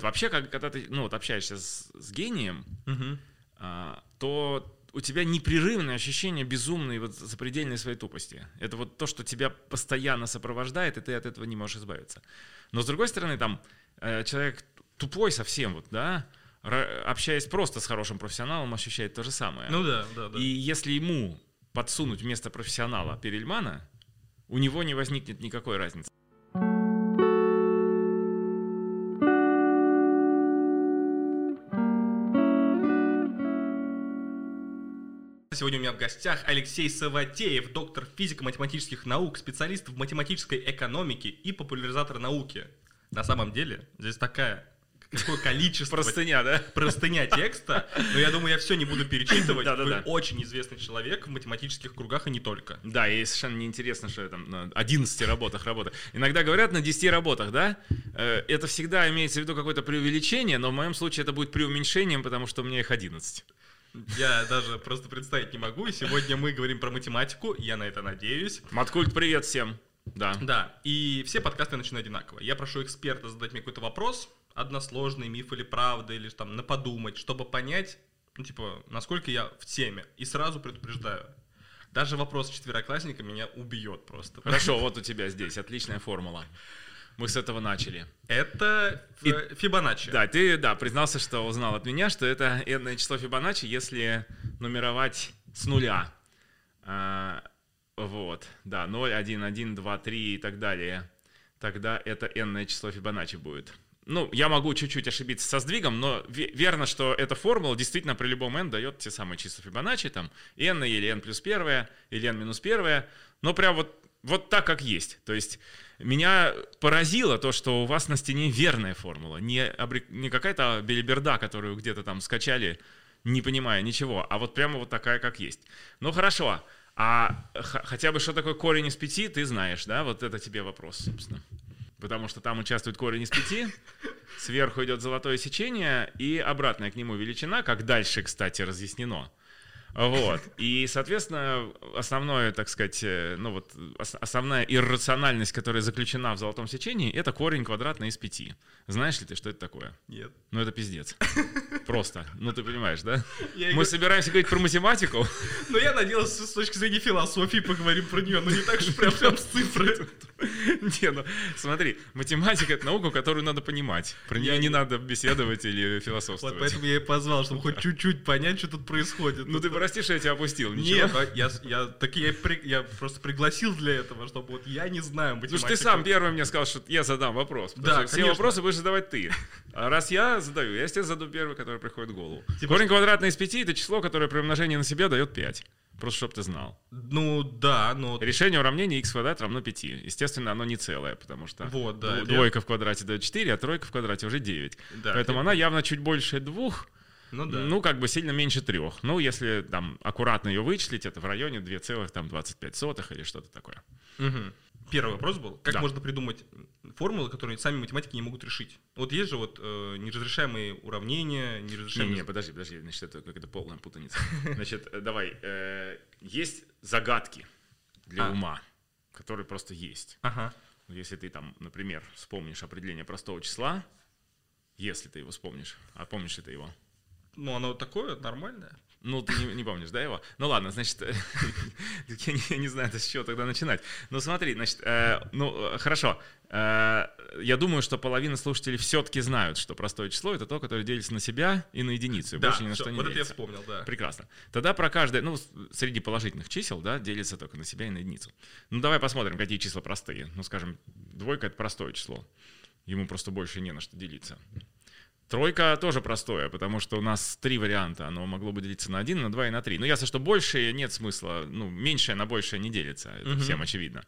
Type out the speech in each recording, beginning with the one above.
Вообще, как, когда ты ну, вот, общаешься с, с гением, Мгм. а, то у тебя непрерывное ощущение безумной вот запредельной своей тупости. Это вот то, что тебя постоянно сопровождает, и ты от этого не можешь избавиться. Но с другой стороны, там э, человек тупой совсем, вот, да, общаясь просто с хорошим профессионалом, ощущает то же самое. Ну да, да, да. И если ему подсунуть вместо профессионала Перельмана, у него не возникнет никакой разницы. Сегодня у меня в гостях Алексей Саватеев, доктор физико-математических наук, специалист в математической экономике и популяризатор науки. На самом деле, здесь такая какое количество Простыня, да? простыня текста, но я думаю, я все не буду перечитывать. Да-да-да. Вы очень известный человек в математических кругах и не только. Да, и совершенно неинтересно, что я там на 11 работах работаю. Иногда говорят на 10 работах, да? Э, Это всегда имеется в виду какое-то преувеличение, но в моем случае это будет преуменьшением, потому что у меня их 11. Я даже просто представить не могу. И сегодня мы говорим про математику, я на это надеюсь. Маткульт, привет всем. Да. Да, и все подкасты начинают одинаково. Я прошу эксперта задать мне какой-то вопрос, односложный, миф или правда, или там на подумать, чтобы понять, ну, типа, насколько я в теме. И сразу предупреждаю. Даже вопрос четвероклассника меня убьет просто. Хорошо, вот у тебя здесь отличная формула. Мы с этого начали. Это И- Фибоначчи. Да, ты, да, признался, что узнал от меня, что это n число Фибоначчи, если нумеровать с нуля. А, вот, да, 0, 1, 1, 2, 3 и так далее. Тогда это n число Фибоначчи будет. Ну, я могу чуть-чуть ошибиться со сдвигом, но ве- верно, что эта формула действительно при любом n дает те самые числа Фибоначчи, там n или n плюс первое, или n минус первое, но прям вот, вот так, как есть. То есть меня поразило то, что у вас на стене верная формула, не, обре- не какая-то белиберда, которую где-то там скачали, не понимая ничего, а вот прямо вот такая, как есть. Ну хорошо, а х- хотя бы что такое корень из пяти, ты знаешь, да? Вот это тебе вопрос, собственно. Потому что там участвует корень из пяти, сверху идет золотое сечение и обратная к нему величина, как дальше, кстати, разъяснено. Вот. И, соответственно, основное, так сказать, э, ну вот, ос- основная иррациональность, которая заключена в золотом сечении, это корень квадратный из пяти. Знаешь ли ты, что это такое? Нет. Ну, это пиздец. Просто. Ну, ты понимаешь, да? Я Мы говорю- собираемся говорить про математику. Но я надеялся, с точки зрения философии поговорим про нее, но не так же прям, прям с цифры. Не, ну, смотри, математика — это наука, которую надо понимать. Про нее не надо беседовать или Вот философствовать. поэтому я и позвал, чтобы хоть чуть-чуть понять, что тут происходит. Ну, ты прости, что я тебя опустил. Нет, я, так я, просто пригласил для этого, чтобы вот я не знаю Потому математику. что ты сам первый мне сказал, что я задам вопрос. Да, все вопросы будешь задавать ты. А раз я задаю, я, естественно, задаю первый, который приходит в голову. Типа Корень квадратный из пяти — это число, которое при умножении на себя дает 5. Просто чтобы ты знал. Ну да, но... Решение уравнения x квадрат равно 5. Естественно, оно не целое, потому что Вот, да, дво- я- двойка в квадрате дает 4, а тройка в квадрате уже 9. Да, Поэтому я- она явно чуть больше двух, Ну да. ну, как бы сильно меньше трех. Ну, если там аккуратно ее вычислить, это в районе 2,25 или что-то такое. Мгм. Первый вопрос был, как Да. можно придумать формулы, которые сами математики не могут решить? Вот есть же вот э, неразрешаемые уравнения, Не, неразрешаемые... не, подожди, подожди, значит, это какая-то полная путаница. Значит, э, давай, э, есть загадки для А. ума, которые просто есть. Ага. Если ты там, например, вспомнишь определение простого числа, если ты его вспомнишь, а помнишь ли ты его? Ну, оно такое нормальное. Ну, ты не, не помнишь, да, его? Ну ладно, значит, я не, я не знаю, с чего тогда начинать. Ну смотри, значит, э, ну э, хорошо. Э, я думаю, что половина слушателей все-таки знают, что простое число это то, которое делится на себя и на единицу, и Да, больше ни на всё, что не вот это я делится. вспомнил, да. Прекрасно. Тогда про каждое, ну, среди положительных чисел, да, делится только на себя и на единицу. Ну, давай посмотрим, какие числа простые. Ну, скажем, двойка — это простое число. Ему просто больше не на что делиться. Тройка тоже простое, потому что у нас три варианта. Оно могло бы делиться на один, на два и на три. Ну, ясно, что большее нет смысла. Ну, меньшее на большее не делится. Это Мгм. всем очевидно.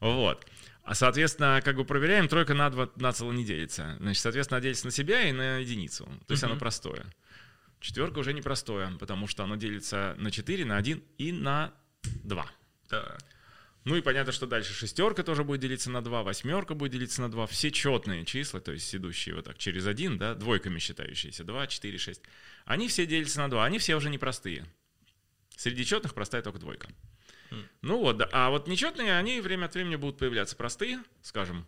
Вот. А, соответственно, как бы проверяем, тройка на два нацело не делится. Значит, соответственно, делится на себя и на единицу. То есть Мгм. оно простое. Четверка уже непростое, потому что оно делится на 4, на 1 и на 2. Да. Ну и понятно, что дальше шестерка тоже будет делиться на 2, восьмерка будет делиться на 2. Все четные числа, то есть идущие вот так через 1, да, двойками считающиеся, 2, 4, 6, они все делятся на 2, они все уже непростые. Среди четных простая только двойка. М. Ну вот, да. а вот нечетные, они время от времени будут появляться простые, скажем,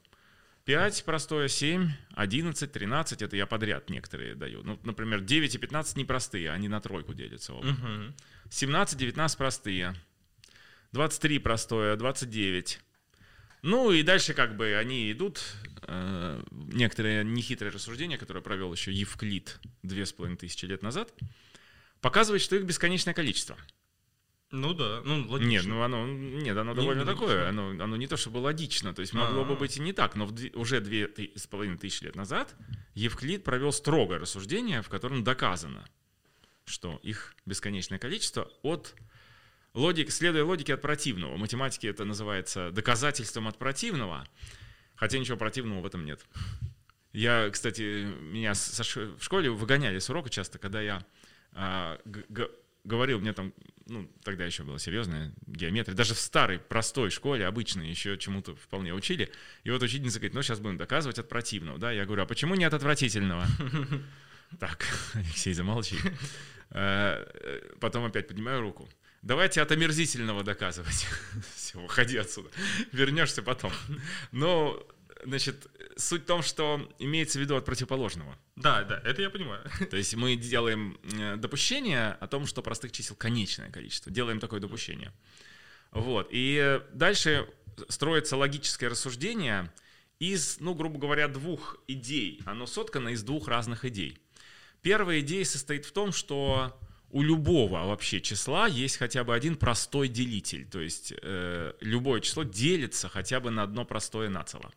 5 простое, 7, 11, 13, это я подряд некоторые даю. Ну, например, 9 и 15 непростые, они на тройку делятся. оба. Мгм. 17, 19 простые. 23 простое, 29. Ну и дальше как бы они идут. э, некоторые нехитрые рассуждения, которые провел еще Евклид две с половиной тысячи лет назад, показывают, что их бесконечное количество. Ну да, ну логично. Нет, ну оно, нет, оно довольно не такое, логично. оно, оно не то чтобы логично, то есть могло бы А. быть и не так, но в уже две с половиной тысячи лет назад Евклид провел строгое рассуждение, в котором доказано, что их бесконечное количество от логики, следуя логике от противного. В математике это называется доказательством от противного, хотя ничего противного в этом нет. Я, кстати, меня в школе выгоняли с урока часто, когда я а, говорил, мне там, ну, тогда еще была серьезная геометрия, даже в старой, простой школе, обычной, еще чему-то вполне учили. И вот учительница говорит, ну, сейчас будем доказывать от противного, да? Я говорю, а почему не от отвратительного? Так, Алексей, замолчи. Э, э, Потом опять поднимаю руку. Давайте от омерзительного доказывать. Все, уходи отсюда. Вернешься потом. Но, значит, суть в том, что имеется в виду от противоположного. Да, да, это я понимаю. То есть мы делаем э, допущение о том, что простых чисел конечное количество. Делаем такое допущение. Вот. И дальше строится логическое рассуждение из, ну, грубо говоря, двух идей. Оно соткано из двух разных идей. Первая идея состоит в том, что у любого вообще числа есть хотя бы один простой делитель. То есть э, любое число делится хотя бы на одно простое нацело.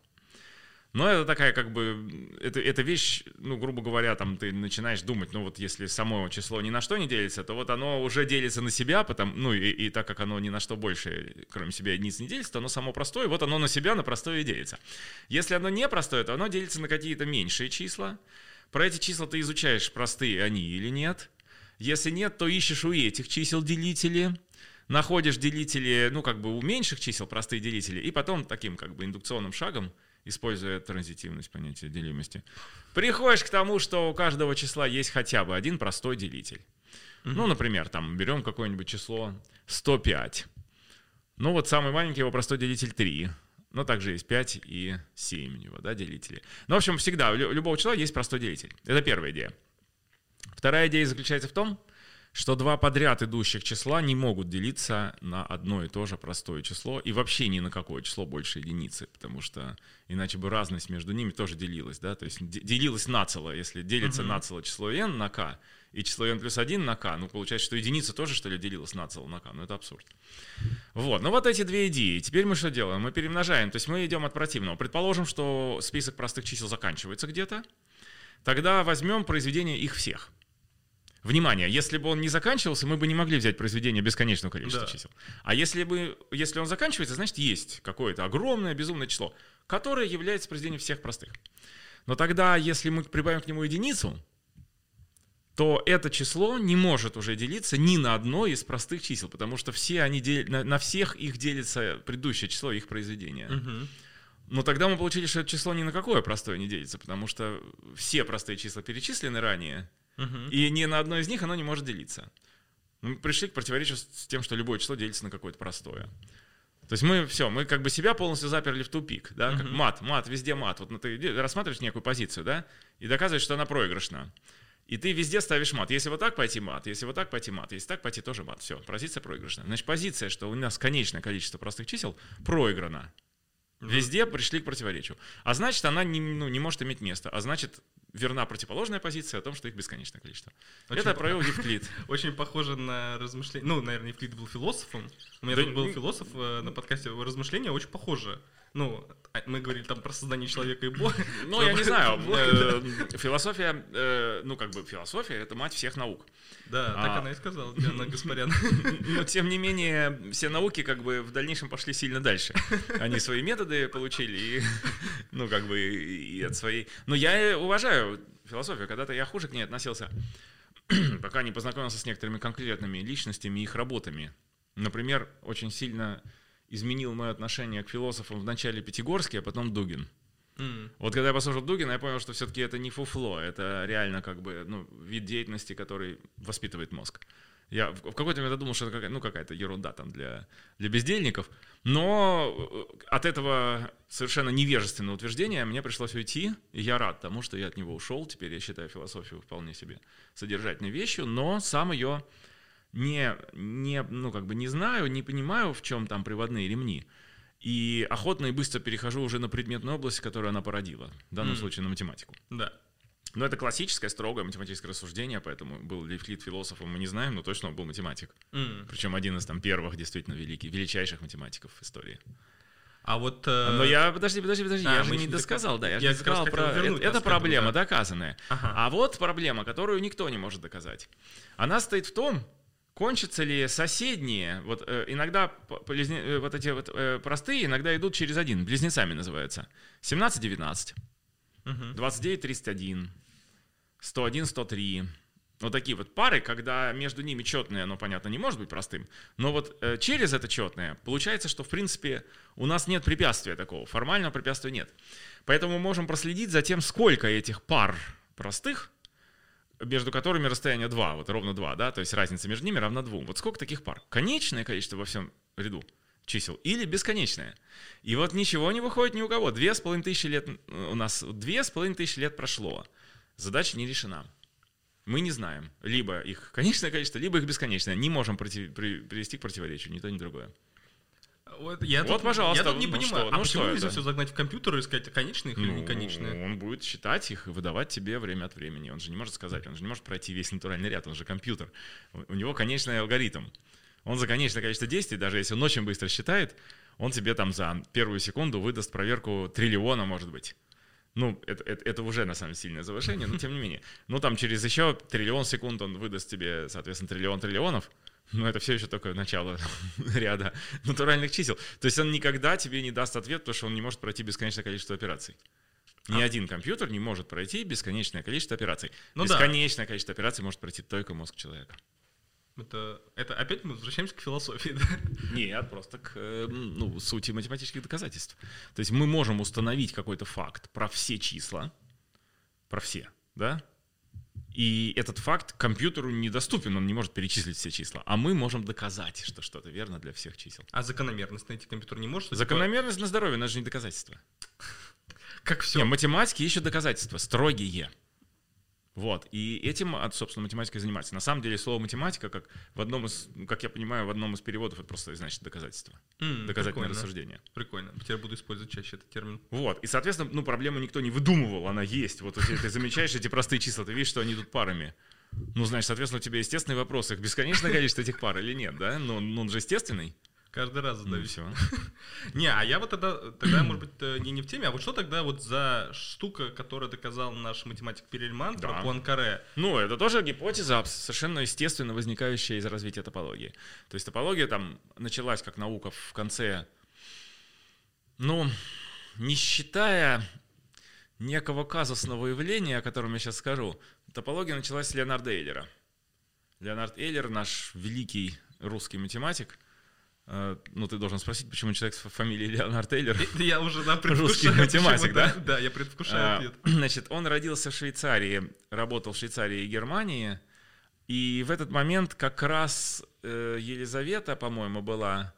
Но это такая как бы, это, это вещь, ну, грубо говоря, там ты начинаешь думать, ну вот если само число ни на что не делится, то вот оно уже делится на себя, потом, ну и, и так как оно ни на что больше, кроме себя, единиц не делится, то оно само простое, вот оно на себя, на простое и делится. Если оно не простое, то оно делится на какие-то меньшие числа. Про эти числа ты изучаешь, простые они или нет. Если нет, то ищешь у этих чисел делители, находишь делители, ну, как бы у меньших чисел простые делители, и потом таким как бы индукционным шагом, используя транзитивность понятия делимости, приходишь к тому, что у каждого числа есть хотя бы один простой делитель. Ну, например, там берем какое-нибудь число 105. Ну, вот самый маленький его простой делитель 3. Но также есть 5 и 7 у него, да, делители. Ну, в общем, всегда у лю- любого числа есть простой делитель. Это первая идея. Вторая идея заключается в том, что два подряд идущих числа не могут делиться на одно и то же простое число и вообще ни на какое число больше единицы, потому что иначе бы разность между ними тоже делилась, да, то есть де- делилась нацело, если делится Мгм. нацело число n на k и число n плюс 1 на k, ну получается, что единица тоже что ли делилась нацело на k, ну это абсурд. Вот, ну вот эти две идеи. Теперь мы что делаем? Мы перемножаем, то есть мы идем от противного. Предположим, что список простых чисел заканчивается где-то, тогда возьмем произведение их всех. Внимание, если бы он не заканчивался, мы бы не могли взять произведение бесконечного количества Да. чисел. А если, бы, если он заканчивается, значит есть какое-то огромное безумное число, которое является произведением всех простых. Но тогда, если мы прибавим к нему единицу, то это число не может уже делиться ни на одно из простых чисел, потому что все они дел- на, на всех их делится предыдущее число их произведения. Мгм. Но тогда мы получили, что это число ни на какое простое не делится, потому что все простые числа перечислены ранее, Мгм. и ни на одно из них оно не может делиться. Мы пришли к противоречию с тем, что любое число делится на какое-то простое. То есть мы все, мы как бы себя полностью заперли в тупик, да, как Мгм. мат, мат, везде мат. Вот ну, ты рассматриваешь некую позицию, да, и доказываешь, что она проигрышна. И ты везде ставишь мат. Если вот так пойти мат, если вот так пойти мат, если так пойти тоже мат. Все, позиция проигрышна. Значит, позиция, что у нас конечное количество простых чисел проиграна. Везде пришли к противоречию. А значит, она не, ну, не может иметь места. А значит, верна противоположная позиция о том, что их бесконечное количество. Очень Это по- провел Евклид. Очень похоже на размышления. Ну, наверное, Евклид был философом. У меня Да был философ э, на подкасте размышления очень похоже. Ну, а- мы говорили там про создание человека и бога. Ну, я не знаю. Э, Философия, э, ну, как бы философия — это мать всех наук. Да, А. так она и сказала, Диана Гаспарян. Но, тем не менее, все науки как бы в дальнейшем пошли сильно дальше. Они свои методы получили, и, ну, как бы, и от своей... Но я и уважаю философию. Когда-то я хуже к ней относился, пока не познакомился с некоторыми конкретными личностями и их работами. Например, очень сильно изменил мое отношение к философам в начале Пятигорский, а потом Дугин. М. Вот когда я послушал Дугина, я понял, что все-таки это не фуфло, это реально как бы ну, вид деятельности, который воспитывает мозг. Я в в какой-то момент думал, что это какая- ну, какая-то ерунда там для, для бездельников. Но э, от этого совершенно невежественного утверждения мне пришлось уйти, и я рад тому, что я от него ушел. Теперь я считаю философию вполне себе содержательной вещью, но сам ее не, не, ну, как бы не знаю, не понимаю, в чем там приводные ремни. И охотно и быстро перехожу уже на предметную область, которую она породила. В данном Мгм. случае на математику. Да. Но это классическое, строгое математическое рассуждение, поэтому был ли Евклид философом, мы не знаем, но точно он был математик. М. Причем один из там первых действительно великих, величайших математиков в истории. А вот... э, Но я, подожди, подожди, подожди, а, я же не досказал, да, я же Я не раз сказал про... Это, это проблема да. доказанная. Ага. А вот проблема, которую никто не может доказать. Она стоит в том, кончатся ли соседние, вот э, иногда близне- э, вот эти вот э, простые иногда идут через один, близнецами называются. 17-19, Мгм. 29-31, 101-103. Вот такие вот пары, когда между ними четное, оно, понятно, не может быть простым, но вот э, через это четное получается, что, в принципе, у нас нет препятствия такого, формального препятствия нет. Поэтому мы можем проследить за тем, сколько этих пар простых, между которыми расстояние 2, вот ровно 2, да, то есть разница между ними равна 2. Вот сколько таких пар? Конечное количество во всем ряду чисел или бесконечное? И вот ничего не выходит ни у кого. Две с половиной тысячи лет э, у нас, две с половиной тысячи лет прошло. Задача не решена. Мы не знаем. Либо их конечное количество, либо их бесконечное. Не можем против- при- привести к противоречию, ни то, ни другое. Вот, я Вот, тут, пожалуйста, я тут не ну понимаю, что, а ну почему что нельзя это? все загнать в компьютер и искать конечные их или не конечные? Ну, он будет считать их и выдавать тебе время от времени. Он же не может сказать, он же не может пройти весь натуральный ряд, он же компьютер. У- У него конечный алгоритм. Он за конечное количество действий, даже если он очень быстро считает, он тебе там за первую секунду выдаст проверку триллиона, может быть. Ну, это, это, это уже на самом деле сильное завышение, но тем не менее. Ну, там через еще триллион секунд он выдаст тебе, соответственно, триллион триллионов. Но это все еще только начало ряда натуральных чисел. То есть он никогда тебе не даст ответ, потому что он не может пройти бесконечное количество операций. Ни А. один компьютер не может пройти бесконечное количество операций. Ну да. бесконечное количество операций может пройти только мозг человека. Это, это опять мы возвращаемся к философии, да? Нет, просто к э, ну, сути математических доказательств. То есть мы можем установить какой-то факт про все числа, про все, да? И этот факт компьютеру недоступен, он не может перечислить все числа. А мы можем доказать, что что-то верно для всех чисел. А закономерность найти компьютер не может? Закономерность на здоровье, это же не доказательство. Как все. Не, математики ищут доказательства, строгие. Вот, и этим, а, собственно, математика занимается. На самом деле слово математика, как в одном из, как я понимаю, в одном из переводов это просто значит доказательство, доказательное рассуждение. Прикольно. Теперь буду использовать чаще этот термин. Вот, и, соответственно, ну, проблему никто не выдумывал, она есть. Вот ты замечаешь эти простые числа, ты видишь, что они идут парами. Ну, значит, соответственно, у тебя естественный вопрос, их бесконечное количество этих пар или нет, да? Ну, ну, он же естественный. Каждый раз Ну, задаю. все. Не, а я вот тогда, тогда, может быть, э, не, не в теме, а вот что тогда вот за штука, которую доказал наш математик Перельман Да. про Пуанкаре? Ну, это тоже гипотеза совершенно естественно возникающая из развития топологии. То есть топология там началась как наука в конце, ну, не считая некого казусного явления, о котором я сейчас скажу, топология началась с Леонарда Эйлера. Леонард Эйлер, наш великий русский математик, ну, ты должен спросить, почему человек с фамилией Леонард Э, Я уже, да, Русский предвкушаю. математик, да? Да, я предвкушаю А, ответ. Значит, он родился в Швейцарии, работал в Швейцарии и Германии. И в этот момент как раз э, Елизавета, по-моему, была,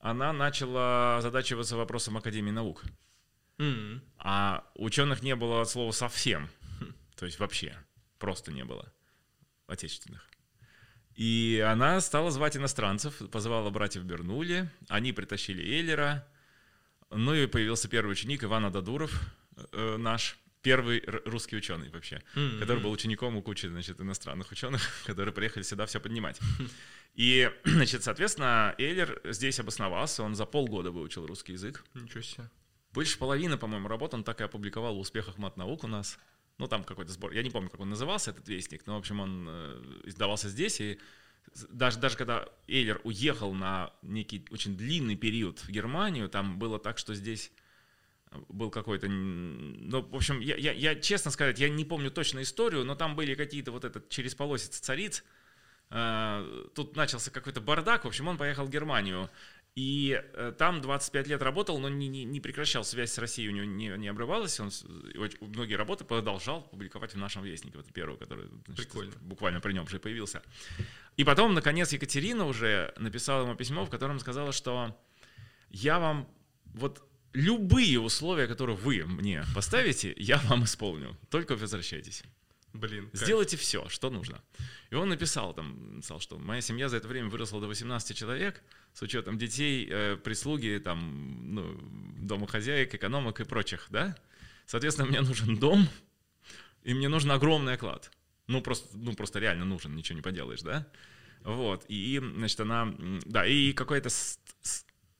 она начала задачиваться вопросом Академии наук. М. А ученых не было от слова совсем. То есть вообще. Просто не было. Отечественных. И она стала звать иностранцев, позвала братьев Бернули, они притащили Эйлера, ну и появился первый ученик Иван Ададуров, э, наш первый русский ученый вообще, М. который был учеником у кучи, значит, иностранных ученых, которые приехали сюда все поднимать. И, значит, соответственно, Эйлер здесь обосновался, он за полгода выучил русский язык, Ничего себе. больше половины, по-моему, работ он так и опубликовал в успехах мат-наук у нас. Ну, там какой-то сбор. Я не помню, как он назывался, этот вестник, но, в общем, он э, издавался здесь. И даже, даже когда Эйлер уехал на некий очень длинный период в Германию, там было так, что здесь был какой-то... Ну, в общем, я, я, я, честно сказать, я не помню точно историю, но там были какие-то вот этот через полосиц цариц. Э, Тут начался какой-то бардак. В общем, он поехал в Германию. И э, там 25 лет работал, но не, не, не прекращал связь с Россией, у него не, не обрывалась. Он многие работы продолжал публиковать в нашем вестнике. Вот первый, который значит, Прикольно. буквально при нем же появился. И потом, наконец, Екатерина уже написала ему письмо, в котором сказала, что я вам вот любые условия, которые вы мне поставите, я вам исполню. Только возвращайтесь. Блин. кайф. Сделайте все, что нужно. И он написал там, написал, что моя семья за это время выросла до 18 человек, с учетом детей, э, прислуги, там, ну, домохозяек, экономок и прочих, да? Соответственно, мне нужен дом, и мне нужен огромный оклад. Ну, просто, ну, просто реально нужен, ничего не поделаешь, да? Вот, и, значит, она, да, и какая-то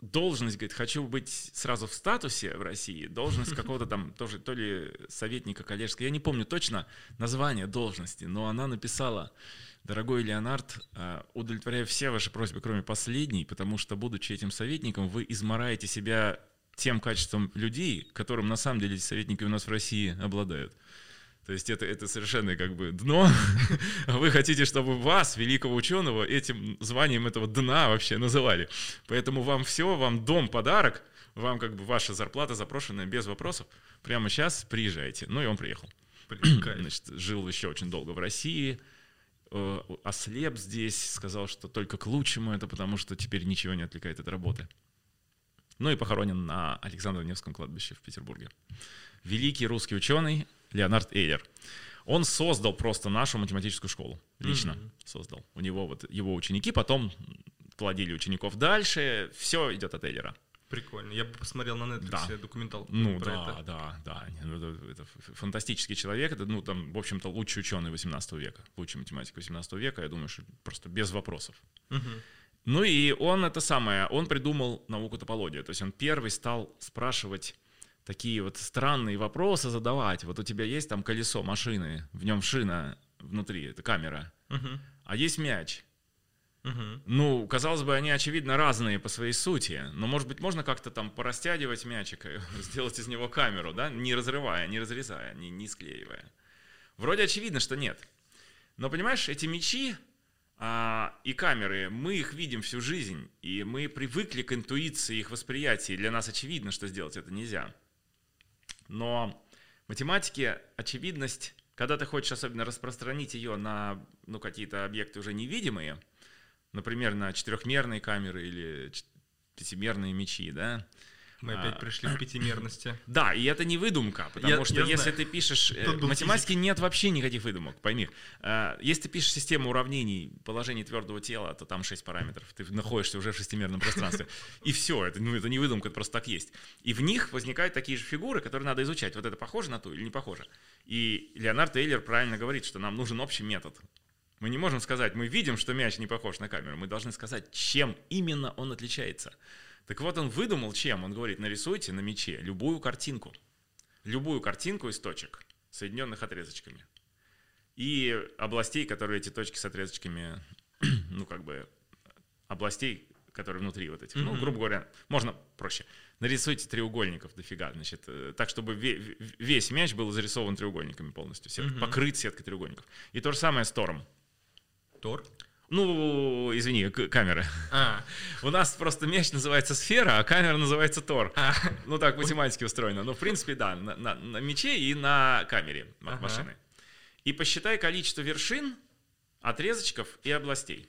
должность, говорит, хочу быть сразу в статусе в России, должность какого-то там тоже, то ли советника коллежского, я не помню точно название должности, но она написала, дорогой Леонард, э, удовлетворяю все ваши просьбы, кроме последней, потому что, будучи этим советником, вы измораете себя тем качеством людей, которым на самом деле эти советники у нас в России обладают. То есть это, это совершенно как бы дно. Вы хотите, чтобы вас, великого ученого, этим званием этого дна вообще называли. Поэтому вам все, вам дом подарок, вам как бы ваша зарплата запрошенная без вопросов. Прямо сейчас приезжайте. Ну и он приехал. Значит, жил еще очень долго в России, э, ослеп здесь, сказал, что только к лучшему это, потому что теперь ничего не отвлекает от работы. Ну и похоронен на Александро-Невском кладбище в Петербурге. Великий русский ученый Леонард Эйлер. Он создал просто нашу математическую школу. Лично Мгм. создал. У него вот его ученики потом плодили учеников дальше. Все идет от Эйлера. Прикольно. Я бы посмотрел на Netflix Да. документалку Ну про да, это. да, да. Ну, Это, это фантастический человек. Это, ну, там, в общем-то, лучший ученый 18 века. Лучший математик 18 века. Я думаю, что просто без вопросов. Мгм. Ну и он это самое, он придумал науку топологию. То есть он первый стал спрашивать такие вот странные вопросы задавать. Вот у тебя есть там колесо машины, в нем шина внутри, это камера, Мгм. а есть мяч. Ну, казалось бы, они, очевидно, разные по своей сути, но, может быть, можно как-то там порастягивать мячик, сделать из него камеру, да, не разрывая, не разрезая, не, не склеивая. Вроде очевидно, что нет. Но, понимаешь, эти мячи а, и камеры, мы их видим всю жизнь, и мы привыкли к интуиции их восприятия, и для нас очевидно, что сделать это нельзя. Но в математике очевидность, когда ты хочешь особенно распространить ее на ну, какие-то объекты уже невидимые, например, на четырехмерные камеры или пятимерные мечи, да. Мы опять А. пришли к пятимерности. Да, и это не выдумка, потому Я- что я если знаю. ты пишешь... э, Тут В математике нет вообще никаких выдумок, пойми. А, Если ты пишешь систему уравнений положений твердого тела, то там 6 параметров. Ты находишься уже в шестимерном пространстве. И все, это, ну, это не выдумка, это просто так есть. И в них возникают такие же фигуры, которые надо изучать. Вот это похоже на ту или не похоже? И Леонард Эйлер правильно говорит, что нам нужен общий метод. Мы не можем сказать, мы видим, что мяч не похож на камеру. Мы должны сказать, чем именно он отличается. Так вот, он выдумал чем. Он говорит, нарисуйте на мяче любую картинку. Любую картинку из точек, соединенных отрезочками. И областей, которые эти точки с отрезочками, ну, как бы, областей, которые внутри вот этих. Ну, Мгм. грубо говоря, можно проще. Нарисуйте треугольников дофига, значит, э, так, чтобы ве- ве- весь мяч был зарисован треугольниками полностью, сетка- Мгм. покрыт сеткой треугольников. И то же самое с Тором. Тор? Ну, извини, к- камера. А, У нас просто мяч называется сфера, а камера называется Тор. а, Ну так математики устроено. Но в принципе, да, на, на- на мяче и на камере Ага. машины. И посчитай количество вершин, отрезочков и областей.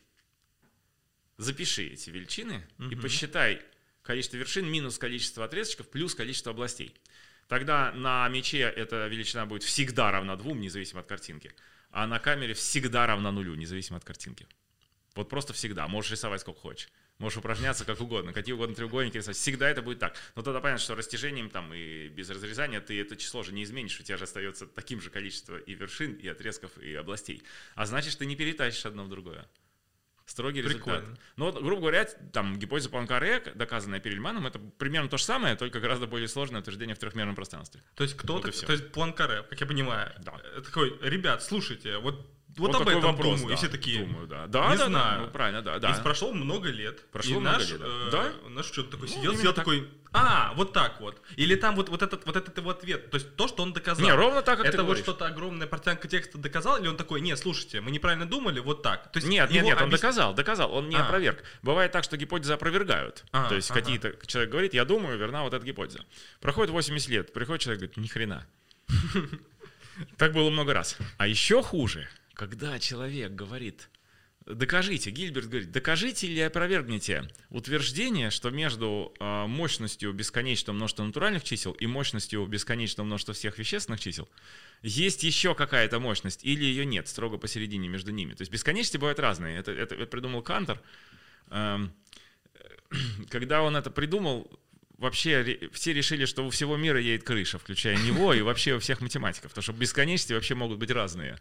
Запиши эти величины и Мгм. посчитай количество вершин минус количество отрезочков плюс количество областей. Тогда на мяче эта величина будет всегда равна двум, независимо от картинки. А на камере всегда равна нулю, независимо от картинки. Вот просто всегда. Можешь рисовать сколько хочешь. Можешь упражняться как угодно, какие угодно треугольники рисовать. Всегда это будет так. Но тогда понятно, что растяжением там и без разрезания ты это число же не изменишь. У тебя же остается таким же количество и вершин, и отрезков, и областей. А значит, ты не перетащишь одно в другое. Строгий результат. Прикольно. Ну, вот, грубо говоря, там гипотеза Пуанкаре, доказанная Перельманом, это примерно то же самое, только гораздо более сложное утверждение в трехмерном пространстве. То есть кто-то, Вот то есть Пуанкаре, как я понимаю, Да. э, такой, ребят, слушайте, вот вот, Вот об этом вопрос, думаю. да, и все такие, Думаю, да. Да, не да, да, знаю. ну, правильно, да, да. И прошло много лет. Прошло и много наш, лет, э, Да? Наш что-то такой Ну, сидел, сидел так. такой, а, вот так вот. Или там вот, вот, этот, вот этот его ответ. То есть то, что он доказал. Не, ровно так, как это вот что-то огромная портянка текста доказал, или он такой, не, слушайте, мы неправильно думали, вот так. То есть Нет, нет, нет, он объяс- доказал, доказал, он не А. опроверг. Бывает так, что гипотезы опровергают. А, То есть ага. какие-то человек говорит, я думаю, верна вот эта гипотеза. Проходит 80 лет, приходит человек, говорит, ни хрена. Так было много раз. А еще хуже, когда человек говорит, докажите, Гильберт говорит, докажите или опровергните утверждение, что между э, мощностью бесконечного множества натуральных чисел и мощностью бесконечного множества всех вещественных чисел есть еще какая-то мощность или ее нет, строго посередине между ними. То есть бесконечности бывают разные. Это, это- это придумал Кантор. Эм, Когда он это придумал, вообще все решили, что у всего мира едет крыша, включая него и вообще у всех математиков, потому что бесконечности вообще могут быть разные.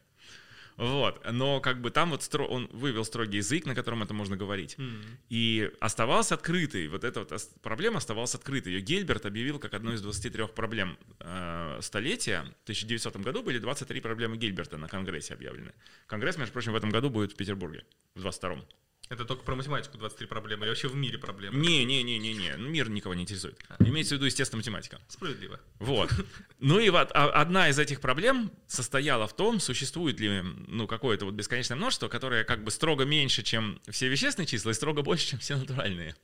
Вот, но как бы там вот стро- он вывел строгий язык, на котором это можно говорить. М. И оставался открытый, вот эта вот ос- проблема оставалась открытой. Ее Гельберт объявил как одну из 23 проблем э, столетия. В 1900 году были 23 проблемы Гильберта на Конгрессе объявлены. Конгресс, между прочим, в этом году будет в Петербурге, в 22-м. Это только про математику 23 проблемы, или вообще в мире проблемы? Не-не-не-не-не, мир никого не интересует. Имеется в виду, естественно, математика. Справедливо. Вот. Ну и вот а- одна из этих проблем состояла в том, существует ли ну, какое-то вот бесконечное множество, которое как бы строго меньше, чем все вещественные числа, и строго больше, чем все натуральные.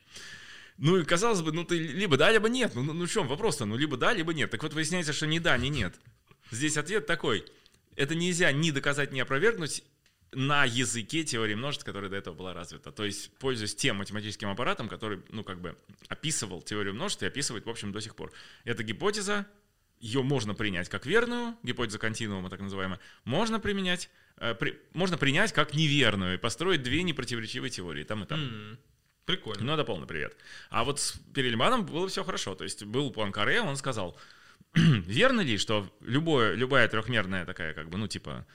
Ну и казалось бы, ну ты либо да, либо нет. Ну, ну, ну в чем вопрос-то? Ну либо да, либо нет. Так вот выясняется, что ни да, ни нет. Здесь ответ такой. Это нельзя ни доказать, ни опровергнуть на языке теории множеств, которая до этого была развита. То есть, пользуясь тем математическим аппаратом, который, ну, как бы описывал теорию множеств и описывает, в общем, до сих пор. Эта гипотеза, ее можно принять как верную, гипотеза континуума так называемая, можно применять, э, при- можно принять как неверную и построить две непротиворечивые теории, там и там. М. Прикольно. Ну, это полный привет. А вот с Перельманом было все хорошо. То есть был Пуанкаре, он сказал, верно ли, что любое, любая трехмерная такая, как бы, ну, типа,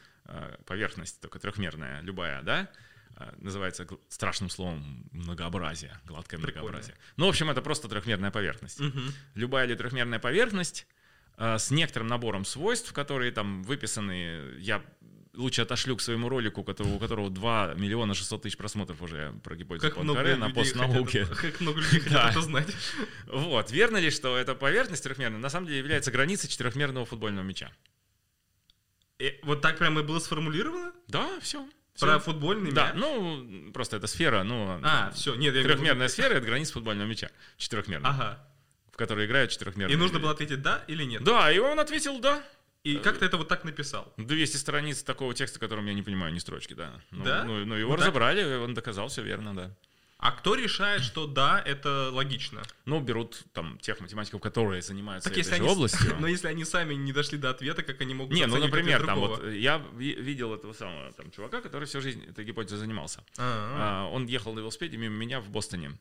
поверхность, только трехмерная, любая, да, э, называется страшным словом многообразие, гладкое Прикольно. многообразие. Ну, в общем, это просто трехмерная поверхность. Мгм. Любая ли трехмерная поверхность э, с некоторым набором свойств, которые там выписаны, я лучше отошлю к своему ролику, у которого, у которого 2 миллиона 600 тысяч просмотров уже про гипотезу Как много Пуанкаре на постнауке. хотят, как много людей хотят это знать. Вот, верно ли, что эта поверхность трехмерная на самом деле является границей четырехмерного футбольного мяча? Э, Вот так прямо и было сформулировано? Да, все. Про футбольный Да, мяч? ну, просто это сфера, ну, А, все, нет, я трехмерная сфера — это граница футбольного мяча, четырехмерная, Ага. в которой играют четырехмерные. И нужно было ответить да или нет. Да, и он ответил «да». И как ты это вот так написал? 200 страниц такого текста, которым я не понимаю ни строчки, да. Ну, Да? Ну, ну, его так? разобрали, он доказал все верно, да. А кто решает, что да, это логично? Ну, берут там тех математиков, которые занимаются Так этой же они, областью. но если они сами не дошли до ответа, как они могут Не, ну, например, там вот я ви- видел этого самого там чувака, который всю жизнь этой гипотезой занимался. А, А, Он ехал на велосипеде мимо меня в Бостоне.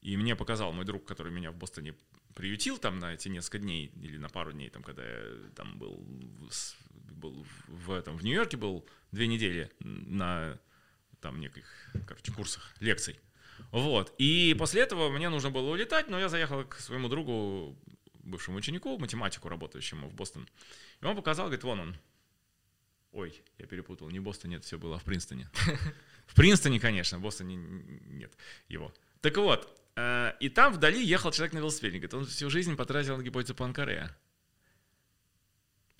И мне показал мой друг, который меня в Бостоне приютил там на эти несколько дней или на пару дней, там, когда я там был, был в, этом, в Нью-Йорке был две недели на там неких, короче, курсах, лекций. Вот. И после этого мне нужно было улетать, но я заехал к своему другу, бывшему ученику, математику, работающему в Бостон. И он показал, говорит, вон он. Ой, я перепутал, не в Бостоне, это все было, а в Принстоне. В Принстоне, конечно, в Бостоне нет его. Так вот, э, и там вдали ехал человек на велосипеде. Говорит, он всю жизнь потратил на гипотезу Пуанкаре.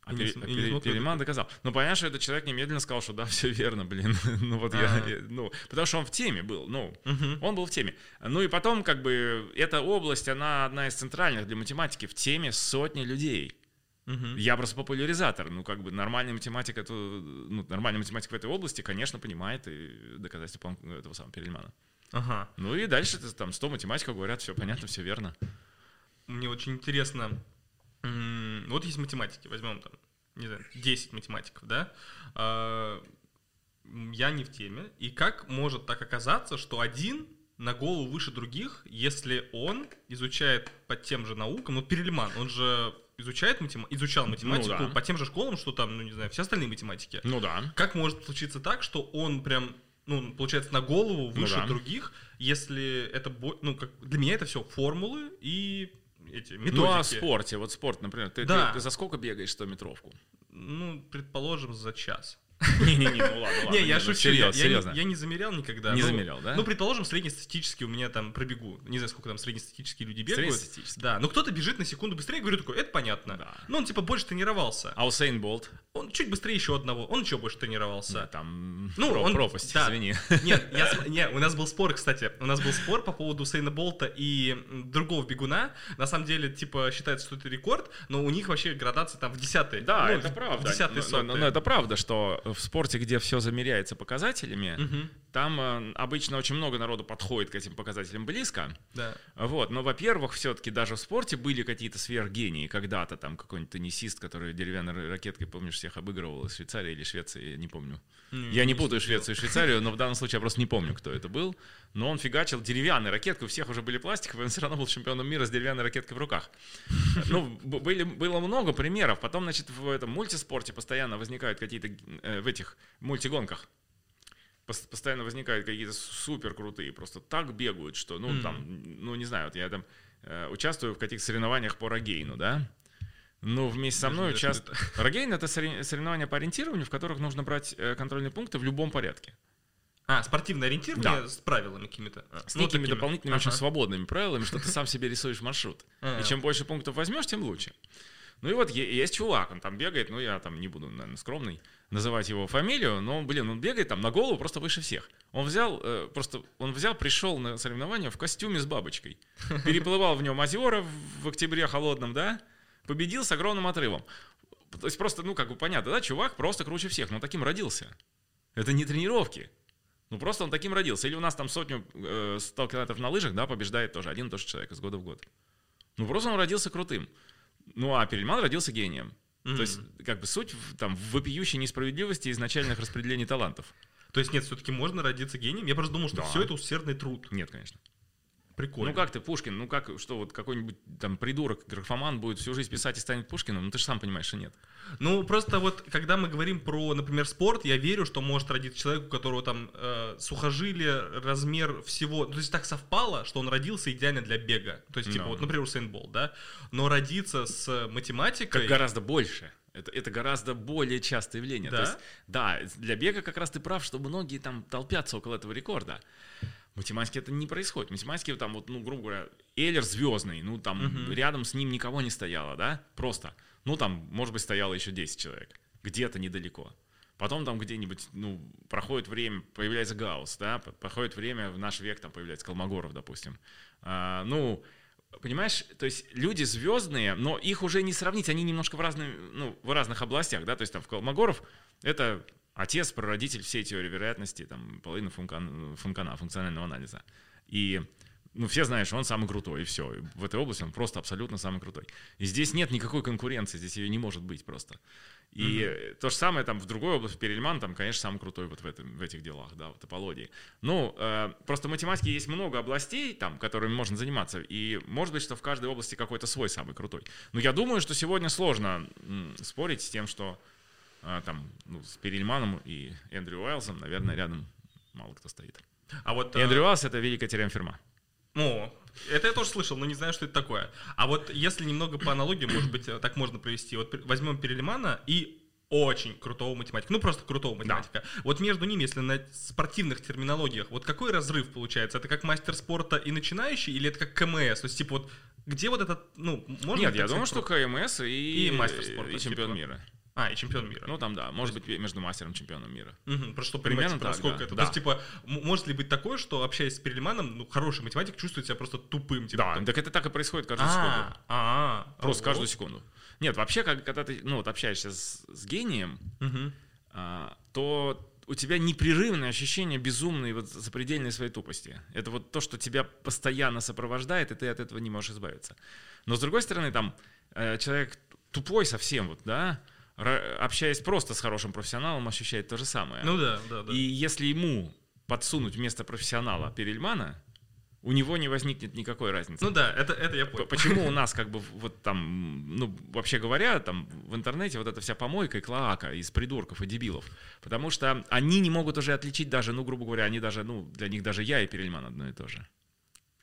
А И не Пере- а Пере- смог Перельман доказал. Ну, понятно, что этот человек немедленно сказал, что да, все верно, блин. ну, вот я, Ага. я- ну, потому что он в теме был, ну, мгм. он был в теме. Ну и потом, как бы, эта область, она одна из центральных для математики. В теме сотни людей. Мгм. Я просто популяризатор. Ну, как бы, нормальный математик, это, ну, нормальный математик в этой области, конечно, понимает и доказательства этого самого Перельмана. Ага. Ну и дальше там 100 математиков говорят, все понятно, все верно. Мне очень интересно. М, Вот есть математики, возьмем там, не знаю, 10 математиков, да? А, Я не в теме. И как может так оказаться, что один на голову выше других, если он изучает по тем же наукам, ну, Перельман, он же изучает матема- изучал математику Ну да. по тем же школам, что там, ну, не знаю, все остальные математики. Ну да. Как может случиться так, что он прям, ну, получается, на голову выше да. других, если это, ну, как для меня это все формулы и эти методики. Ну а в спорте, вот спорт, например, ты, Да. ты- ты за сколько бегаешь 100 метровку? Ну, предположим, за час. Не-не-не, ну ладно, ладно. Не, я шучу, серьезно, я- не, замерял никогда. Не Ну, замерял, да? Ну, предположим, среднестатистически у меня там пробегу. Не знаю, сколько там среднестатистические люди бегают. Да, но кто-то бежит на секунду быстрее, говорю такой, это понятно. Ну, он типа больше тренировался. А Усейн Болт? Он чуть быстрее еще одного, он еще больше тренировался. Да, там Ну, он- пропасть, да. извини. Нет, я, не, у нас был спор, кстати, у нас был спор по поводу Сейна Болта и другого бегуна. На самом деле, типа, считается, что это рекорд, но у них вообще градация там в десятые. Да, ну, это правда. В десятые, но, это правда, что в спорте, где все замеряется показателями, Мгм, там э, обычно очень много народу подходит к этим показателям близко. да. Вот, но, во-первых, все-таки даже в спорте были какие-то сверхгении. Когда-то там какой-нибудь теннисист, который деревянной ра- ракеткой, помнишь, всех обыгрывал из Швейцарии или Швеции, я не помню. Я не путаю Швецию и Швейцарию, но в данном случае я просто не помню, кто это был. Но он фигачил деревянной ракеткой, у всех уже были пластиковые, он все равно был чемпионом мира с деревянной ракеткой в руках. Ну, были, было много примеров. Потом, значит, в этом мультиспорте постоянно возникают какие-то, э, в этих мультигонках, пос- постоянно возникают какие-то супер крутые, просто так бегают, что, ну, там, ну, не знаю, вот я там э, участвую в каких-то соревнованиях по рогейну, да, ну, вместе со мной участвует... Рогейн — это сорев- соревнования по ориентированию, в которых нужно брать э, контрольные пункты в любом порядке. А, спортивное ориентирование Да. с правилами какими-то. А, С ну, некими такими. дополнительными, Ага. очень свободными правилами, что ты сам себе рисуешь маршрут. Ага. И чем больше пунктов возьмешь, тем лучше. Ну и вот есть чувак, он там бегает, ну я там не буду, наверное, скромный называть его фамилию, но, блин, он бегает там на голову просто выше всех. Он взял, э, просто, он взял, пришел на соревнования в костюме с бабочкой. Переплывал в нем озера в октябре холодном, да, победил с огромным отрывом. То есть просто, ну, как бы понятно, да, чувак просто круче всех, но таким родился. Это не тренировки. Ну, просто он таким родился. Или у нас там сотню, э, 100 километров на лыжах, да, побеждает тоже один и тот же человек из года в год. Ну, просто он родился крутым. Ну, а Перельман родился гением. Мгм. То есть, как бы суть в, там, в вопиющей несправедливости изначальных распределений талантов. То есть нет, все-таки можно родиться гением? Я просто думал, что Да. все это усердный труд. Нет, конечно. Прикольно. Ну, как ты, Пушкин, ну, как, что вот какой-нибудь там придурок, графоман будет всю жизнь писать и станет Пушкиным? Ну, ты же сам понимаешь, что нет. Ну, просто вот, когда мы говорим про, например, спорт, я верю, что может родиться человек, у которого там э, сухожилие, размер всего, ну, то есть так совпало, что он родился идеально для бега. То есть, типа, Да. вот, например, Усейн Болт, да? Но родиться с математикой... Как гораздо больше. Это, это гораздо более частое явление. Да? То есть, да, для бега как раз ты прав, что многие там толпятся около этого рекорда. В математике это не происходит. В математике там вот, ну, грубо говоря, Эйлер звездный, ну, там Мгм. рядом с ним никого не стояло, да, просто. Ну, там, может быть, стояло еще 10 человек, где-то недалеко. Потом там где-нибудь, ну, проходит время, появляется Гаусс, да, проходит время, в наш век там появляется Колмогоров, допустим. А, ну, понимаешь, то есть люди звездные, но их уже не сравнить, они немножко в, разных, ну, в разных областях, да, то есть там в Колмогоров это отец, прародитель всей теории вероятности, там, половина функан, функана, функционального анализа. И ну, все знают, что он самый крутой, и все. В этой области он просто абсолютно самый крутой. И здесь нет никакой конкуренции, здесь ее не может быть просто. И э, то же самое там в другой области, Перельман, там, конечно, самый крутой вот в, этом, в этих делах, да, в топологии. Ну, э, просто в математике есть много областей, там, которыми можно заниматься, и может быть, что в каждой области какой-то свой самый крутой. Но я думаю, что сегодня сложно м, спорить с тем, что там, ну, с Перельманом и Эндрю Уайлзом, наверное, рядом мало кто стоит. А вот... Э, Эндрю Уайлз — это великая теорема Ферма. О, это я тоже слышал, но не знаю, что это такое. А вот если немного по аналогии, может быть, э, так можно провести. Вот возьмем Перельмана и очень крутого математика. Ну, просто крутого математика. Вот между ними, если на спортивных терминологиях, вот какой разрыв получается? Это как мастер спорта и начинающий, или это как КМС? То есть, типа, вот где вот этот, ну, можно Нет, я думаю, что КМС и, И мастер спорта, и чемпион типа. мира. А, и чемпион мира. Ну, там, да, может быть, между мастером и чемпионом мира. Мгм, Про что Примерно понимаете, про так, сколько да, это? да. То есть, типа, может ли быть такое, что, общаясь с Перельманом, ну, хороший математик чувствует себя просто тупым? Типа, Да, там, так это так и происходит каждую секунду. а, а, Просто каждую секунду. Нет, вообще, когда ты ну, вот общаешься с, с гением, Мгм. а, то у тебя непрерывное ощущение безумной вот запредельной своей тупости. Это вот то, что тебя постоянно сопровождает, и ты от этого не можешь избавиться. Но с другой стороны, там э, человек тупой совсем, вот, да, общаясь просто с хорошим профессионалом, ощущает то же самое. Ну да, да, да. И если ему подсунуть вместо профессионала Перельмана, у него не возникнет никакой разницы. Ну да, это, это я понял. Почему у нас, как бы, вот там, ну, вообще говоря, там в интернете вот эта вся помойка и клоака из придурков и дебилов. Потому что они не могут уже отличить даже, ну, грубо говоря, они даже, ну, для них даже я и Перельман одно и то же.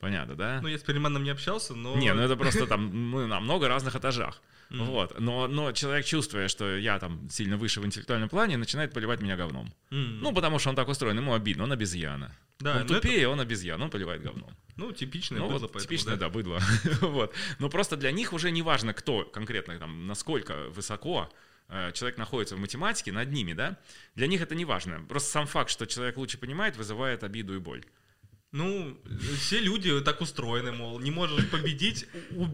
Понятно, да? Ну, я с Перельманом не общался, но... Не, ну это просто там мы на много разных этажах. Мгм. Вот. Но, но человек, чувствуя, что я там сильно выше в интеллектуальном плане, начинает поливать меня говном. М. Ну, потому что он так устроен, ему обидно, он обезьяна. да, он ну, это- тупее, он обезьяна, он поливает говном. ну, типичное Ну, быдло, вот поэтому, типичное, да, быдло. вот. Но просто для них уже не важно, кто конкретно, там, насколько высоко э, человек находится в математике, над ними, да, для них это не важно. Просто сам факт, что человек лучше понимает, вызывает обиду и боль. Ну, все люди так устроены, мол, не можешь победить,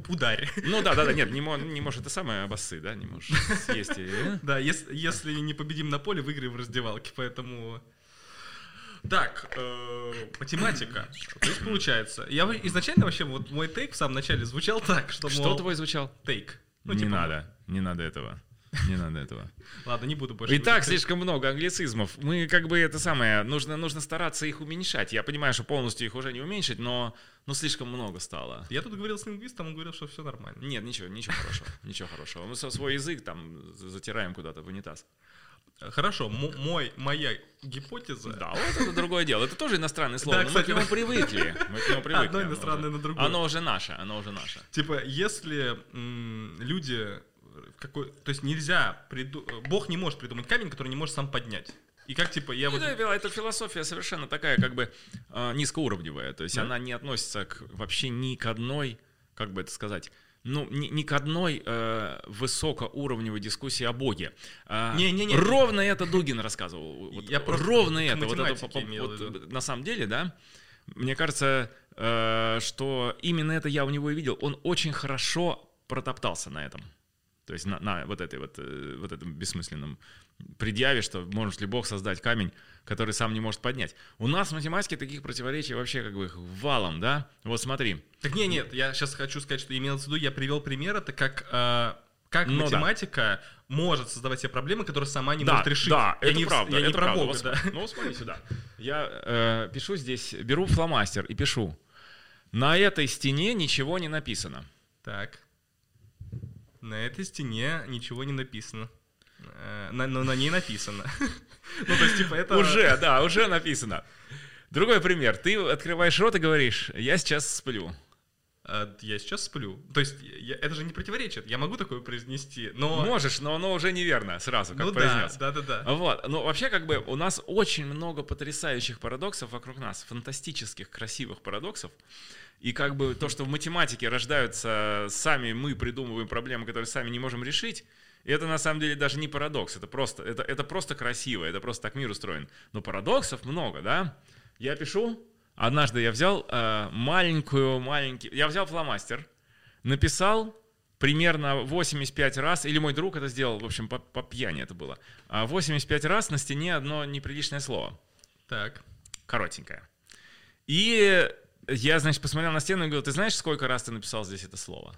ударь. Ну да, да, да, нет, не, мо- не можешь это самое обоссы, да, не можешь съесть. и, э. Да, если, если не победим на поле, выиграем в раздевалке, поэтому... Так, э, математика. То есть получается, я изначально вообще, вот мой тейк в самом начале звучал так, что, Что твой звучал? тейк. Ну, не типа, надо, не надо этого. Не надо этого. Ладно, не буду больше. И так слишком много англицизмов. Мы как бы это самое, нужно, нужно стараться их уменьшать. Я понимаю, что полностью их уже не уменьшить, но, но слишком много стало. Я тут говорил с лингвистом, он говорил, что все нормально. Нет, ничего, ничего хорошего, ничего хорошего. Мы свой язык там за- затираем куда-то в унитаз. Хорошо, мо- мой, моя гипотеза... Да, вот это другое дело. Это тоже иностранное слово, Да, но кстати, мы к нему привыкли. Мы к нему привыкли. Одно иностранное на другое. Оно уже наше, оно уже наше. Типа, если люди какой, то есть нельзя приду, Бог не может придумать камень, который не может сам поднять. И как типа я вот Ну, да, эта философия совершенно такая, как бы э, низкоуровневая. То есть Да? она не относится к, вообще ни к одной, как бы это сказать, ну, ни, ни к одной э, высокоуровневой дискуссии о Боге. А, Не-не-не. Ровно это Дугин рассказывал. Вот, Я просто ровно это. Вот это по- по- вот, на самом деле, да, мне кажется, э, что именно это я у него и видел. Он очень хорошо протоптался на этом. То есть на, на вот этой вот, э, вот этом бессмысленном предъяве, что может ли Бог создать камень, который сам не может поднять. У нас в математике таких противоречий вообще как бы их валом, да? Вот смотри. Так не, нет, я сейчас хочу сказать, что имел в виду, я привел пример, это как, э, как Ну да. математика может создавать себе проблемы, которые сама не да, может решить. да, я это не, правда. Я не это про правда. Бога, Вот да. Ну, смотри сюда. Я э, пишу здесь, беру фломастер и пишу. На этой стене ничего не написано. Так. На этой стене ничего не написано. Э, на- Но на ней написано. Ну, то есть, типа, это... Уже, да, уже написано. Другой пример. Ты открываешь рот и говоришь, я сейчас сплю. А, Я сейчас сплю. То есть, я- это же не противоречит. Я могу такое произнести, но... Можешь, но оно уже неверно сразу, как ну да, произнес. да, да, да. Вот, ну вообще как бы у нас очень много потрясающих парадоксов вокруг нас, фантастических, красивых парадоксов. И как бы то, что в математике рождаются сами мы придумываем проблемы, которые сами не можем решить, и это на самом деле даже не парадокс, это просто, это, это просто красиво, это просто так мир устроен. Но парадоксов много, да? Я пишу, однажды я взял э, маленькую, маленький, я взял фломастер, написал примерно 85 раз, или мой друг это сделал, в общем, по, по пьяни это было, а 85 раз на стене одно неприличное слово, Так. коротенькое. И я, значит, посмотрел на стену и говорю, ты знаешь, сколько раз ты написал здесь это слово?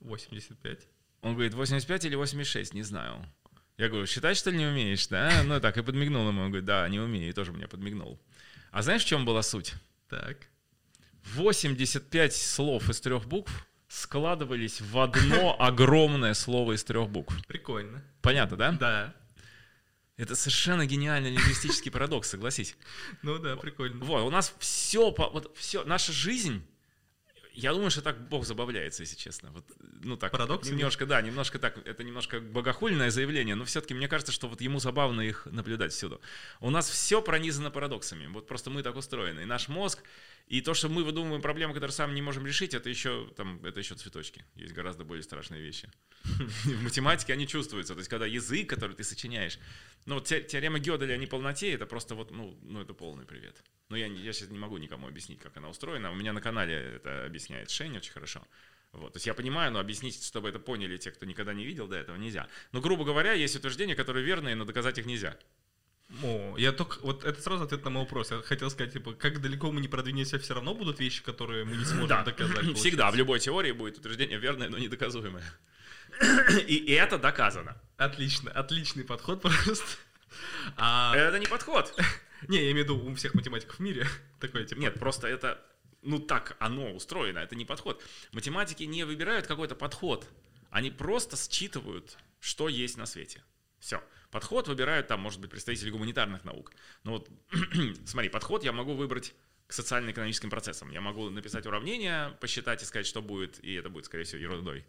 85. Он говорит, 85 или 86, не знаю. Я говорю, считать, что ли, не умеешь, да? Ну так, и подмигнул ему. Он говорит, да, не умею, и тоже мне подмигнул. А знаешь, в чем была суть? Так. 85 слов из трех букв складывались в одно огромное слово из трех букв. Прикольно. Понятно, да? Да. Это совершенно гениальный лингвистический парадокс, согласись. Ну да, прикольно. Вот, у нас все, вот все, наша жизнь, я думаю, что так Бог забавляется, если честно. Вот, ну так, Парадоксами? немножко, да, немножко так, это немножко богохульное заявление, но все-таки мне кажется, что вот ему забавно их наблюдать всюду. У нас все пронизано парадоксами, вот просто мы так устроены. И наш мозг, и то, что мы выдумываем проблемы, которые сами не можем решить, это еще, там, это еще цветочки. Есть гораздо более страшные вещи. В математике они чувствуются. То есть, когда язык, который ты сочиняешь, ну, вот те- теорема Гёделя о неполноте, это просто вот, ну, ну это полный привет. Но я, я сейчас не могу никому объяснить, как она устроена. У меня на канале это объясняет Шень очень хорошо. Вот. То есть я понимаю, но объяснить, чтобы это поняли те, кто никогда не видел до этого, нельзя. Но, грубо говоря, есть утверждения, которые верные, но доказать их нельзя. О, я только... Вот это сразу ответ на мой вопрос. Я хотел сказать, типа, как далеко мы не продвинемся, все равно будут вещи, которые мы не сможем Да, доказать. всегда, в получается. любой теории будет утверждение верное, но недоказуемое. И, и это доказано. Отлично, отличный подход просто. А, Это не подход. Не, я имею в виду у всех математиков в мире такой, типа... Нет, просто это, ну так оно устроено, это не подход. Математики не выбирают какой-то подход, они просто считывают, что есть на свете. Все. Подход выбирают там, может быть, представители гуманитарных наук. Ну вот, смотри, подход я могу выбрать к социально-экономическим процессам. Я могу написать уравнение, посчитать и сказать, что будет, и это будет, скорее всего, ерундой.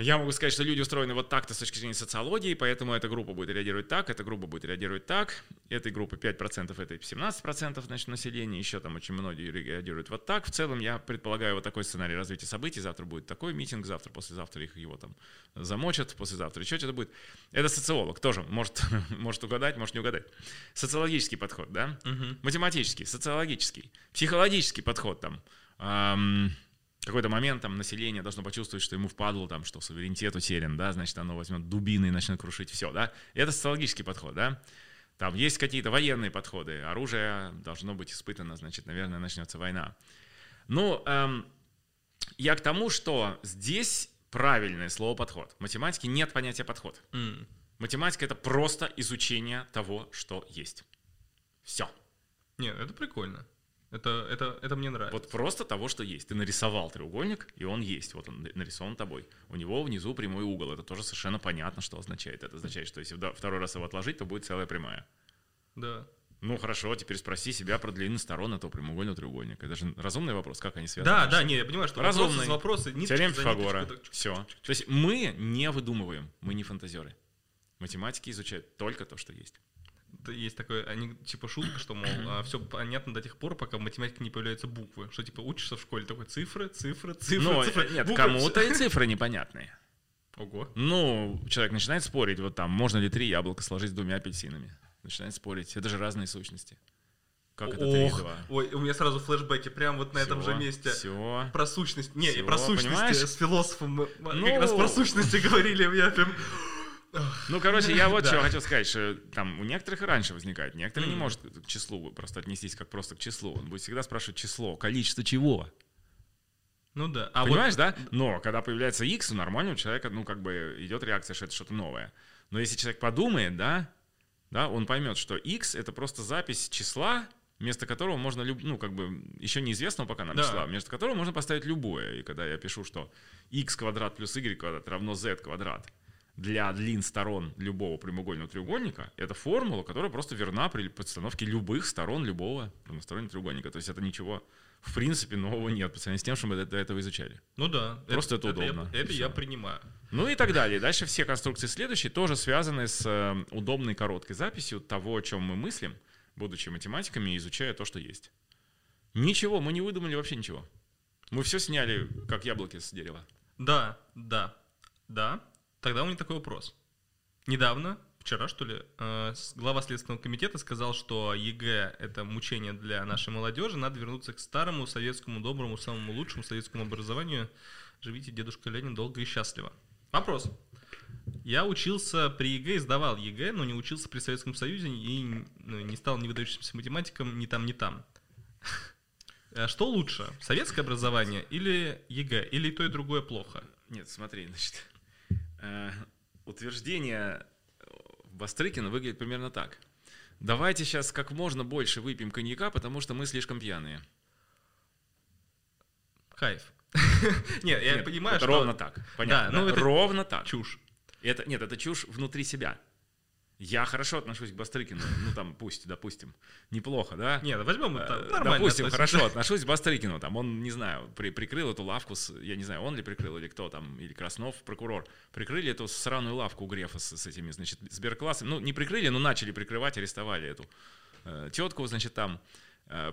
Я могу сказать, что люди устроены вот так-то с точки зрения социологии, поэтому эта группа будет реагировать так, эта группа будет реагировать так, этой группы 5%, этой 17% значит, населения, еще там очень многие реагируют вот так. В целом я предполагаю вот такой сценарий развития событий. Завтра будет такой митинг, завтра, послезавтра их его там замочат, послезавтра еще что-то будет. Это социолог тоже может, может угадать, может не угадать. Социологический подход, да? Угу. Математический, социологический, психологический подход там. Эм, какой-то момент там население должно почувствовать, что ему впадло, там, что суверенитет утерян, да, значит, оно возьмет дубины и начнет крушить все, да. Это социологический подход, да. Там есть какие-то военные подходы, оружие должно быть испытано, значит, наверное, начнется война. Ну, эм, я к тому, что здесь правильное слово подход. В математике нет понятия подход. Mm. Математика это просто изучение того, что есть. Все. Нет, это прикольно. Это, это, это мне нравится. Вот просто того, что есть. Ты нарисовал треугольник, и он есть. Вот он нарисован тобой. У него внизу прямой угол. Это тоже совершенно понятно, что означает. Это означает, что если второй раз его отложить, то будет целая прямая. Да. Ну хорошо, теперь спроси себя про длину сторон этого прямоугольного треугольника. Это же разумный вопрос, как они связаны. Да, да, не, я понимаю, что разумный. вопросы, вопросы Теорема Пифагора. Все. То есть мы не выдумываем, мы не фантазеры. Математики изучают только то, что есть есть такое, они, типа шутка, что, мол, а, все понятно до тех пор, пока в математике не появляются буквы. Что, типа, учишься в школе, такой цифры, цифры, цифры, ну, цифры. Нет, кому-то и цифры непонятные. Ого. Ну, человек начинает спорить, вот там, можно ли три яблока сложить с двумя апельсинами. Начинает спорить. Это же разные сущности. Как это три два? Ой, у меня сразу флешбеки, прям вот на Все, этом же месте. Все. Про сущность. Не, Все, про сущности понимаешь? с философом мы ну... как раз про сущности говорили. Я прям... Ну, короче, я вот что хотел сказать, что там у некоторых и раньше возникает, некоторые не может к числу просто отнестись как просто к числу. Он будет всегда спрашивать число, количество чего. Ну да. А Понимаешь, вот... да? Но когда появляется x, у нормального человека, ну, как бы идет реакция, что это что-то новое. Но если человек подумает, да, да, он поймет, что x это просто запись числа, вместо которого можно, люб... ну, как бы, еще неизвестного пока нам да. числа, вместо которого можно поставить любое. И когда я пишу, что x квадрат плюс y квадрат равно z квадрат, для длин сторон любого прямоугольного треугольника, это формула, которая просто верна при подстановке любых сторон любого равностороннего треугольника. То есть это ничего, в принципе, нового нет по сравнению с тем, что мы до этого изучали. Ну да. Просто это, это удобно. Это, это я принимаю. Ну и так далее. Дальше все конструкции следующие тоже связаны с э, удобной короткой записью того, о чем мы мыслим, будучи математиками, изучая то, что есть. Ничего, мы не выдумали вообще ничего. Мы все сняли, как яблоки с дерева. Да, да, да. Тогда у меня такой вопрос. Недавно, вчера что ли, э, глава Следственного комитета сказал, что ЕГЭ — это мучение для нашей молодежи, надо вернуться к старому советскому доброму, самому лучшему советскому образованию. Живите, дедушка Ленин, долго и счастливо. Вопрос. Я учился при ЕГЭ сдавал ЕГЭ, но не учился при Советском Союзе и ну, не стал не выдающимся математиком ни там, ни там. А что лучше, советское образование или ЕГЭ? Или то, и другое плохо? Нет, смотри, значит, утверждение Бастрыкина выглядит примерно так. Давайте сейчас как можно больше выпьем коньяка, потому что мы слишком пьяные. Кайф. Нет, я понимаю, что... ровно так. Понятно. Ну ровно так. Чушь. Это, нет, это чушь внутри себя. Я хорошо отношусь к Бастрыкину, ну там пусть, допустим, неплохо, да? Нет, возьмем это э, нормально. Допустим, относимся. хорошо отношусь к Бастрыкину, там он, не знаю, при, прикрыл эту лавку, с, я не знаю, он ли прикрыл или кто там, или Краснов, прокурор, прикрыли эту сраную лавку у Грефа с, с этими, значит, сберклассами, ну не прикрыли, но начали прикрывать, арестовали эту э, тетку, значит, там,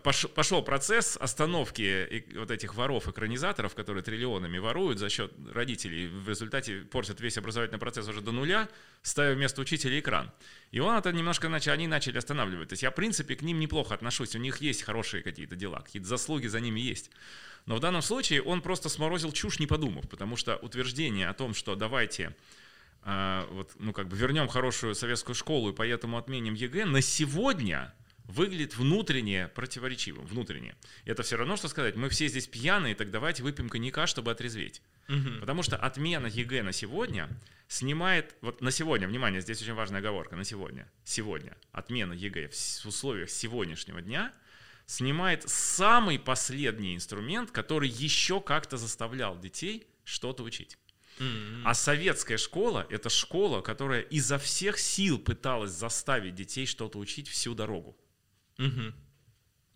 пошел процесс остановки вот этих воров-экранизаторов, которые триллионами воруют за счет родителей, в результате портят весь образовательный процесс уже до нуля, ставя вместо учителя экран. И он это немножко начал, они начали останавливать. То есть я, в принципе, к ним неплохо отношусь, у них есть хорошие какие-то дела, какие-то заслуги за ними есть. Но в данном случае он просто сморозил чушь, не подумав, потому что утверждение о том, что давайте э, вот, ну, как бы вернем хорошую советскую школу и поэтому отменим ЕГЭ, на сегодня выглядит внутренне противоречивым, внутренне. Это все равно, что сказать, мы все здесь пьяные, так давайте выпьем коньяка, чтобы отрезветь. Угу. Потому что отмена ЕГЭ на сегодня снимает, вот на сегодня, внимание, здесь очень важная оговорка, на сегодня, сегодня, отмена ЕГЭ в условиях сегодняшнего дня снимает самый последний инструмент, который еще как-то заставлял детей что-то учить. Mm-hmm. А советская школа — это школа, которая изо всех сил пыталась заставить детей что-то учить всю дорогу. Угу.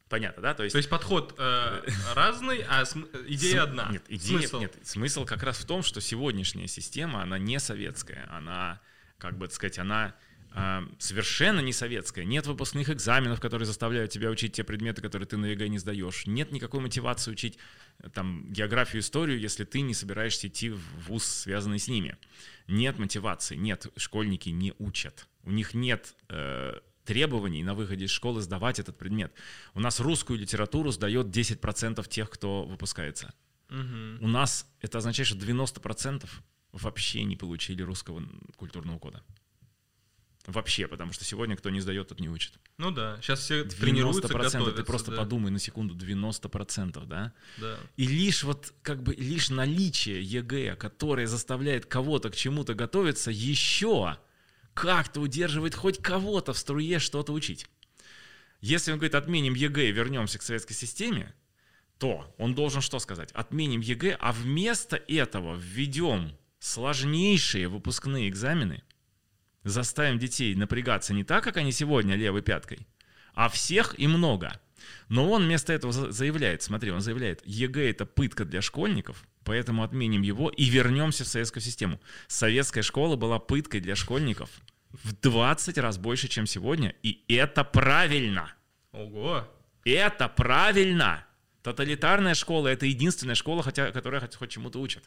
Понятно, да? То есть, То есть подход э, разный, а см- идея См- одна. Нет, идея, Смысл. нет, смысл как раз в том, что сегодняшняя система, она не советская, она, как бы так сказать, она э, совершенно не советская. Нет выпускных экзаменов, которые заставляют тебя учить те предметы, которые ты на ЕГЭ не сдаешь. Нет никакой мотивации учить э, там географию, историю, если ты не собираешься идти в вуз, связанный с ними. Нет мотивации, нет, школьники не учат. У них нет э, требований на выходе из школы сдавать этот предмет. У нас русскую литературу сдает 10% тех, кто выпускается. Мгм. У нас это означает, что 90% вообще не получили русского культурного кода. Вообще, потому что сегодня кто не сдает, тот не учит. Ну да, сейчас все 90% тренируются, ты готовятся. просто да, подумай на секунду, 90%, да? Да. И лишь вот как бы лишь наличие ЕГЭ, которое заставляет кого-то к чему-то готовиться, еще как-то удерживает хоть кого-то в струе что-то учить. Если он говорит, отменим ЕГЭ и вернемся к советской системе, то он должен что сказать? Отменим ЕГЭ, а вместо этого введем сложнейшие выпускные экзамены, заставим детей напрягаться не так, как они сегодня левой пяткой, а всех и много. Но он вместо этого за- заявляет, смотри, он заявляет, ЕГЭ это пытка для школьников, поэтому отменим его и вернемся в советскую систему. Советская школа была пыткой для школьников в 20 раз больше, чем сегодня, и это правильно. Ого. Это правильно. Тоталитарная школа — это единственная школа, хотя, которая хоть, хоть чему-то учит.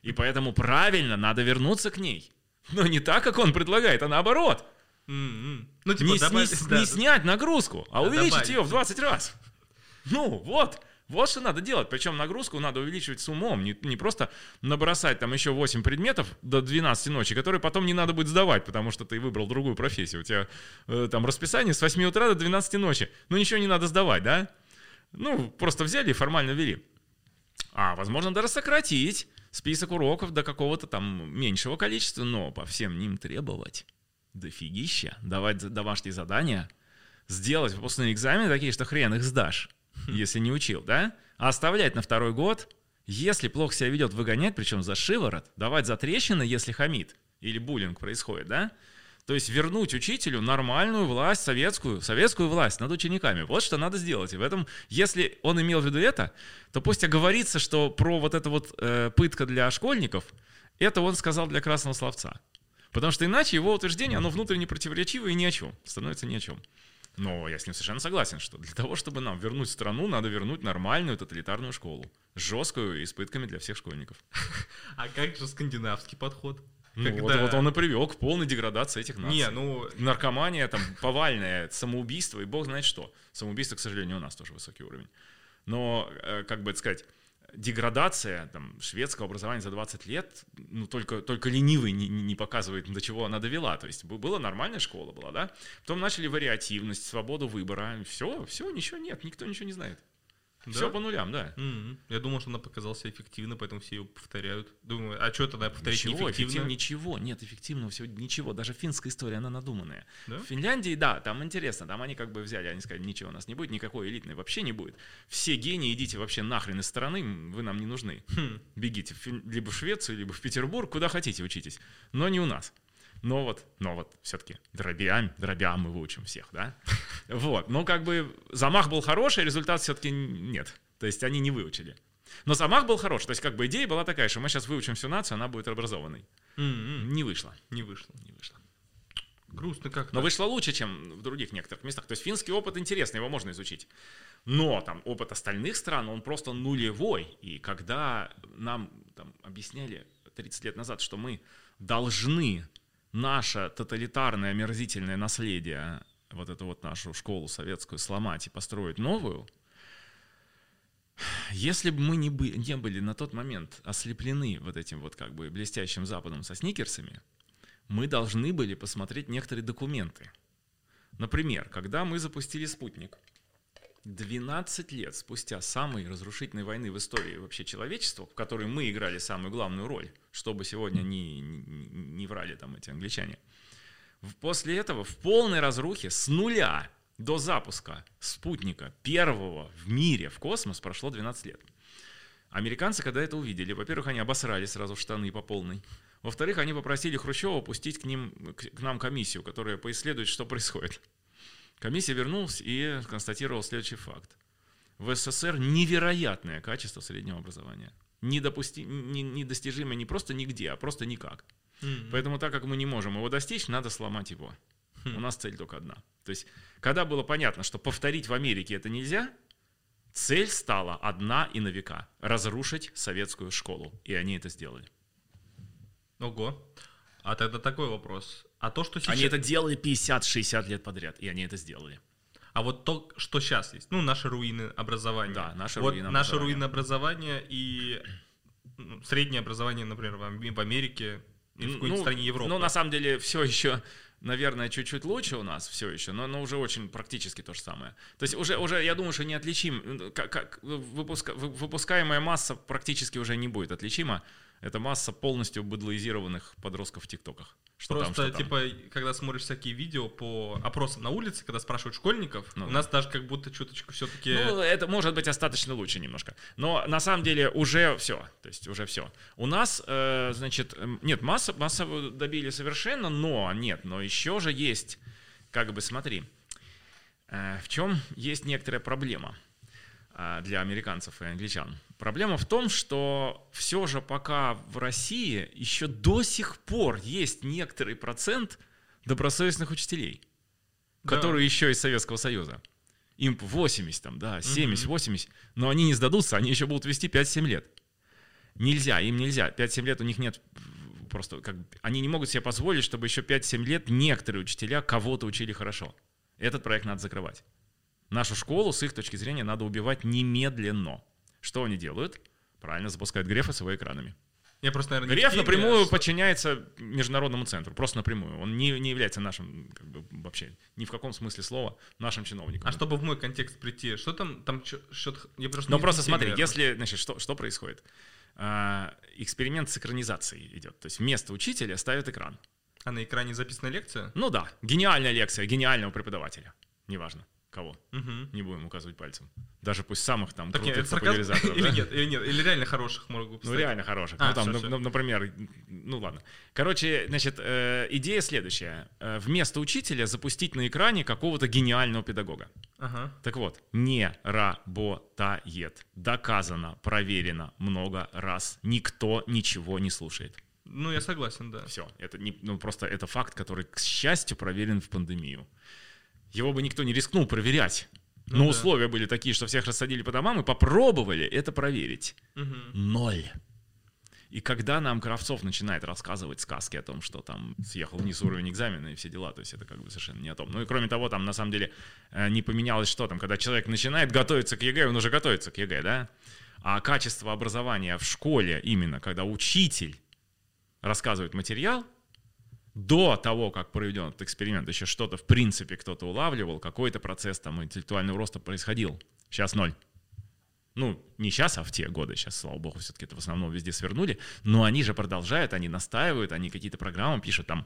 И поэтому правильно, надо вернуться к ней. Но не так, как он предлагает, а наоборот. М-м. Ну, типа, не, добавь- сни- да, не снять нагрузку, а Да, увеличить добавить. ее в 20 раз. Ну, вот. Вот что надо делать. Причем нагрузку надо увеличивать с умом. Не, не просто набросать там еще 8 предметов до 12 ночи, которые потом не надо будет сдавать, потому что ты выбрал другую профессию. У тебя э, там расписание с 8 утра до 12 ночи. Ну, ничего не надо сдавать, да? Ну, просто взяли и формально ввели. А, возможно, даже сократить список уроков до какого-то там меньшего количества, но по всем ним требовать дофигища, давать домашние задания, сделать выпускные экзамены такие, что хрен их сдашь, если не учил, да? А оставлять на второй год, если плохо себя ведет, выгонять, причем за шиворот, давать за трещины, если хамит, или буллинг происходит, да? То есть вернуть учителю нормальную власть, советскую, советскую власть над учениками. Вот что надо сделать. И в этом, если он имел в виду это, то пусть оговорится, что про вот это вот э, пытка для школьников, это он сказал для красного словца. Потому что иначе его утверждение, оно внутренне противоречиво и ни о чем. Становится ни о чем. Но я с ним совершенно согласен, что для того, чтобы нам вернуть страну, надо вернуть нормальную тоталитарную школу. Жесткую и с пытками для всех школьников. А как же скандинавский подход? Ну, вот, Когда- вот он и привел к полной деградации этих наций. Не, ну, Наркомания, там, повальное самоубийство и бог знает что. Самоубийство, к сожалению, у нас тоже высокий уровень. Но, э, как бы это сказать, деградация там, шведского образования за 20 лет, ну, только, только ленивый не, не показывает, до чего она довела. То есть была нормальная школа, была, да? Потом начали вариативность, свободу выбора. Все, все, ничего нет, никто ничего не знает. Все Да? по нулям, да. М-м. Я думал, что она показалась эффективной, поэтому все ее повторяют. Думаю, а что тогда повторить Ничего, неэффективно? эффективно, ничего, нет эффективного всего, ничего. Даже финская история, она надуманная. Да? В Финляндии, да, там интересно, там они как бы взяли, они сказали, ничего у нас не будет, никакой элитной вообще не будет. Все гении, идите вообще нахрен из страны, вы нам не нужны. Хм. Бегите в либо в Швецию, либо в Петербург, куда хотите учитесь, но не у нас. Но вот, но вот все-таки дробям, дробям мы выучим всех, да? Вот, но как бы замах был хороший, результат все-таки нет. То есть они не выучили. Но замах был хороший, то есть как бы идея была такая, что мы сейчас выучим всю нацию, она будет образованной. М-м. Не вышло, Не вышло. не вышло. Грустно как-то. Но вышло лучше, чем в других некоторых местах. То есть финский опыт интересный, его можно изучить. Но там опыт остальных стран, он просто нулевой. И когда нам там, объясняли 30 лет назад, что мы должны наше тоталитарное омерзительное наследие, вот эту вот нашу школу советскую сломать и построить новую, если бы мы не, бы, не были на тот момент ослеплены вот этим вот как бы блестящим Западом со сникерсами, мы должны были посмотреть некоторые документы. Например, когда мы запустили «Спутник», 12 лет спустя самой разрушительной войны в истории вообще человечества, в которой мы играли самую главную роль, чтобы сегодня не, не, не врали там эти англичане, после этого в полной разрухе с нуля до запуска спутника первого в мире в космос прошло 12 лет. Американцы, когда это увидели, во-первых, они обосрали сразу штаны по полной. Во-вторых, они попросили Хрущева пустить к, ним, к нам комиссию, которая поисследует, что происходит. Комиссия вернулась и констатировала следующий факт. В СССР невероятное качество среднего образования. Недопусти... не- Недостижимое не просто нигде, а просто никак. М. Поэтому так как мы не можем его достичь, надо сломать его. Хм. У нас цель только одна. То есть, когда было понятно, что повторить в Америке это нельзя, цель стала одна и на века – разрушить советскую школу. И они это сделали. Ого. А тогда такой вопрос. А то, что сейчас... Они это делали 50-60 лет подряд, и они это сделали. А вот то, что сейчас есть, ну, наши руины образования. Да, наши вот руины Наши образования. руины образования и ну, среднее образование, например, в Ам- в Америке и в какой-нибудь стране Европы. Ну, на самом деле, все еще, наверное, чуть-чуть лучше у нас, все еще, но, но уже очень практически то же самое. То есть уже, уже я думаю, что неотличим, как, как выпуска- вы- выпускаемая масса практически уже не будет отличима. Это масса полностью быдлоизированных подростков в ТикТоках. Что там, Просто, что там. типа, когда смотришь всякие видео по опросам на улице, когда спрашивают школьников, Ну у нас даже как будто чуточку все-таки... Ну, это может быть остаточно лучше немножко. Но на самом деле уже все. То есть уже все. У нас, э, значит, эм, нет, масса, масса добили совершенно, но нет, но еще же есть, как бы смотри, э, в чем есть некоторая проблема э, для американцев и англичан. Проблема в том, что все же пока в России еще до сих пор есть некоторый процент добросовестных учителей, Да. которые еще из Советского Союза. Им 80, там, да, 70, 80, но они не сдадутся, они еще будут вести 5-7 лет. Нельзя, им нельзя. 5-7 лет у них нет просто, как они не могут себе позволить, чтобы еще 5-7 лет некоторые учителя кого-то учили хорошо. Этот проект надо закрывать. Нашу школу, с их точки зрения, надо убивать немедленно. Что они делают? Правильно, запускают Грефа с его экранами. Я просто, наверное, Греф теме, напрямую а что- подчиняется международному центру, просто напрямую. Он не, не является нашим, как бы, вообще, ни в каком смысле слова, нашим чиновником. А чтобы в мой контекст прийти, что там, там что-то... Я просто Но в просто смотри, наверное. если, значит, что, что происходит? А, эксперимент с экранизацией идет. То есть вместо учителя ставят экран. А на экране записана лекция? Ну да, гениальная лекция гениального преподавателя. Неважно, кого. Угу. Не будем указывать пальцем. Даже пусть самых там Так нет, крутых сарказм? популяризаторов. Или да? нет, или нет, или реально хороших могу Ну, реально хороших. А, ну, там, всё, ну, всё. ну, например, ну ладно. Короче, значит, э, идея следующая. Э, вместо учителя запустить на экране какого-то гениального педагога. Ага. Так вот, не работает. Доказано, проверено много раз. Никто ничего не слушает. Ну, я согласен, да. Все. Это не, ну, просто это факт, который, к счастью, проверен в пандемию. Его бы никто не рискнул проверять. Ну Но да. условия были такие, что всех рассадили по домам и попробовали это проверить. Мгм. Ноль. И когда нам Кравцов начинает рассказывать сказки о том, что там съехал вниз уровень экзамена и все дела, то есть это как бы совершенно не о том. Ну и кроме того, там на самом деле э, не поменялось что там, когда человек начинает готовиться к ЕГЭ, он уже готовится к ЕГЭ, да? А качество образования в школе именно, когда учитель рассказывает материал, до того, как проведен этот эксперимент, еще что-то в принципе кто-то улавливал, какой-то процесс там интеллектуального роста происходил. Сейчас ноль. Ну, не сейчас, а в те годы. Сейчас, слава богу, все-таки это в основном везде свернули. Но они же продолжают, они настаивают, они какие-то программы пишут. Там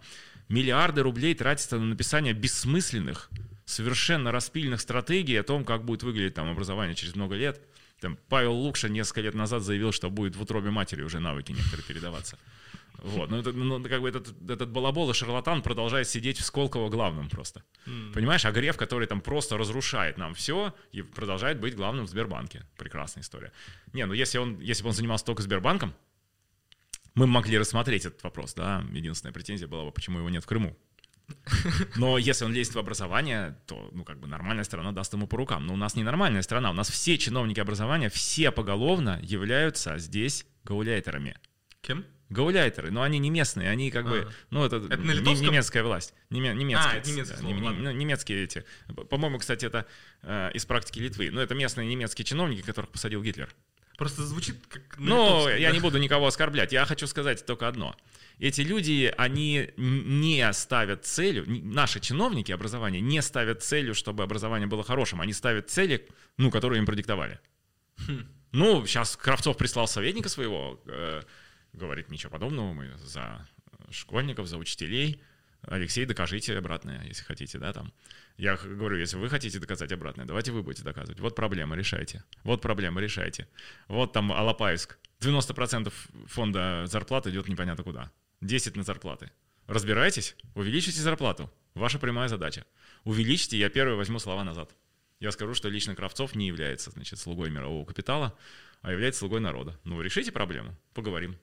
миллиарды рублей тратятся на написание бессмысленных, совершенно распильных стратегий о том, как будет выглядеть там образование через много лет. Там Павел Лукша несколько лет назад заявил, что будет в утробе матери уже навыки некоторые передаваться. Вот, ну, это, ну, как бы этот, этот балабол и шарлатан продолжает сидеть в Сколково главным просто. М. Понимаешь, а Греф, который там просто разрушает нам все и продолжает быть главным в Сбербанке. Прекрасная история. Не, ну если, он, если бы он занимался только Сбербанком, мы могли рассмотреть этот вопрос, да. Единственная претензия была бы, почему его нет в Крыму. Но если он лезет в образование, то, ну, как бы нормальная страна даст ему по рукам. Но у нас не нормальная страна. У нас все чиновники образования, все поголовно являются здесь гауляйтерами. Кем? Гауляйтеры, но они не местные, они как бы, А. ну это, Это на не- немецкая власть, неме- немецкая, А, это, немецкое да, слово, не- не- ну, немецкие эти, по-моему, кстати, это э, из практики Литвы, но это местные немецкие чиновники, которых посадил Гитлер. Просто звучит как... Но литовском, я да. не буду никого оскорблять, я хочу сказать только одно. Эти люди, они не ставят целью, наши чиновники образования не ставят целью, чтобы образование было хорошим, они ставят цели, ну, которые им продиктовали. Хм. Ну, сейчас Кравцов прислал советника своего, э, говорит, ничего подобного, мы за школьников, за учителей. Алексей, докажите обратное, если хотите, да, там. Я говорю, если вы хотите доказать обратное, давайте вы будете доказывать. Вот проблема, решайте. Вот проблема, решайте. Вот там Алапаевск. 90% фонда зарплат идет непонятно куда. 10 на зарплаты. Разбирайтесь, увеличите зарплату. Ваша прямая задача. Увеличьте, я первый возьму слова назад. Я скажу, что лично Кравцов не является, значит, слугой мирового капитала, а является слугой народа. Ну, решите проблему, поговорим.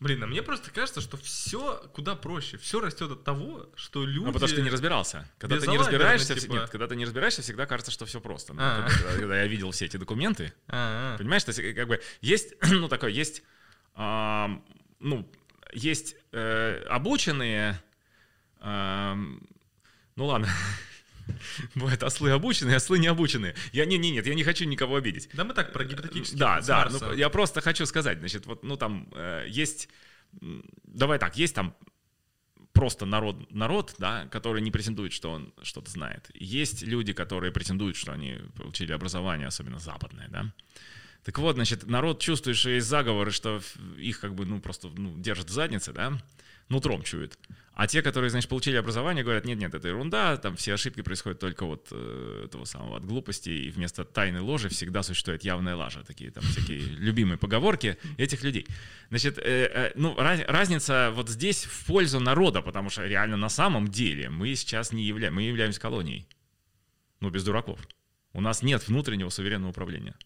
Блин, а мне просто кажется, что все куда проще. Все растет от того, что люди... Ну, потому что ты не разбирался. Когда ты не разбираешься, типа. нет, когда ты не разбираешься, всегда кажется, что все просто. Ну, А. когда, когда я видел все эти документы, понимаешь, то есть, как бы есть, ну, такое, есть, ам, ну, есть э, обученные, ам, ну, ладно, бывают ослы обученные, ослы не обученные. Я, не, не, нет, я не хочу никого обидеть. Да мы так про гипотетически. Да, да, ну, я просто хочу сказать, значит, вот, ну, там э, есть, давай так, есть там просто народ, народ, да, который не претендует, что он что-то знает. Есть люди, которые претендуют, что они получили образование, особенно западное, да. Так вот, значит, народ чувствует, что есть заговоры, что их как бы, ну, просто ну, держат в заднице, да, нутром чуют. А те, которые, значит, получили образование, говорят, нет-нет, это ерунда, там все ошибки происходят только вот э, этого самого от глупости, и вместо тайной ложи всегда существует явная лажа. Такие там всякие любимые поговорки этих людей. Значит, э, э, ну, раз- разница вот здесь в пользу народа, потому что реально на самом деле мы сейчас не являемся, мы являемся колонией. Ну, без дураков. У нас нет внутреннего суверенного управления.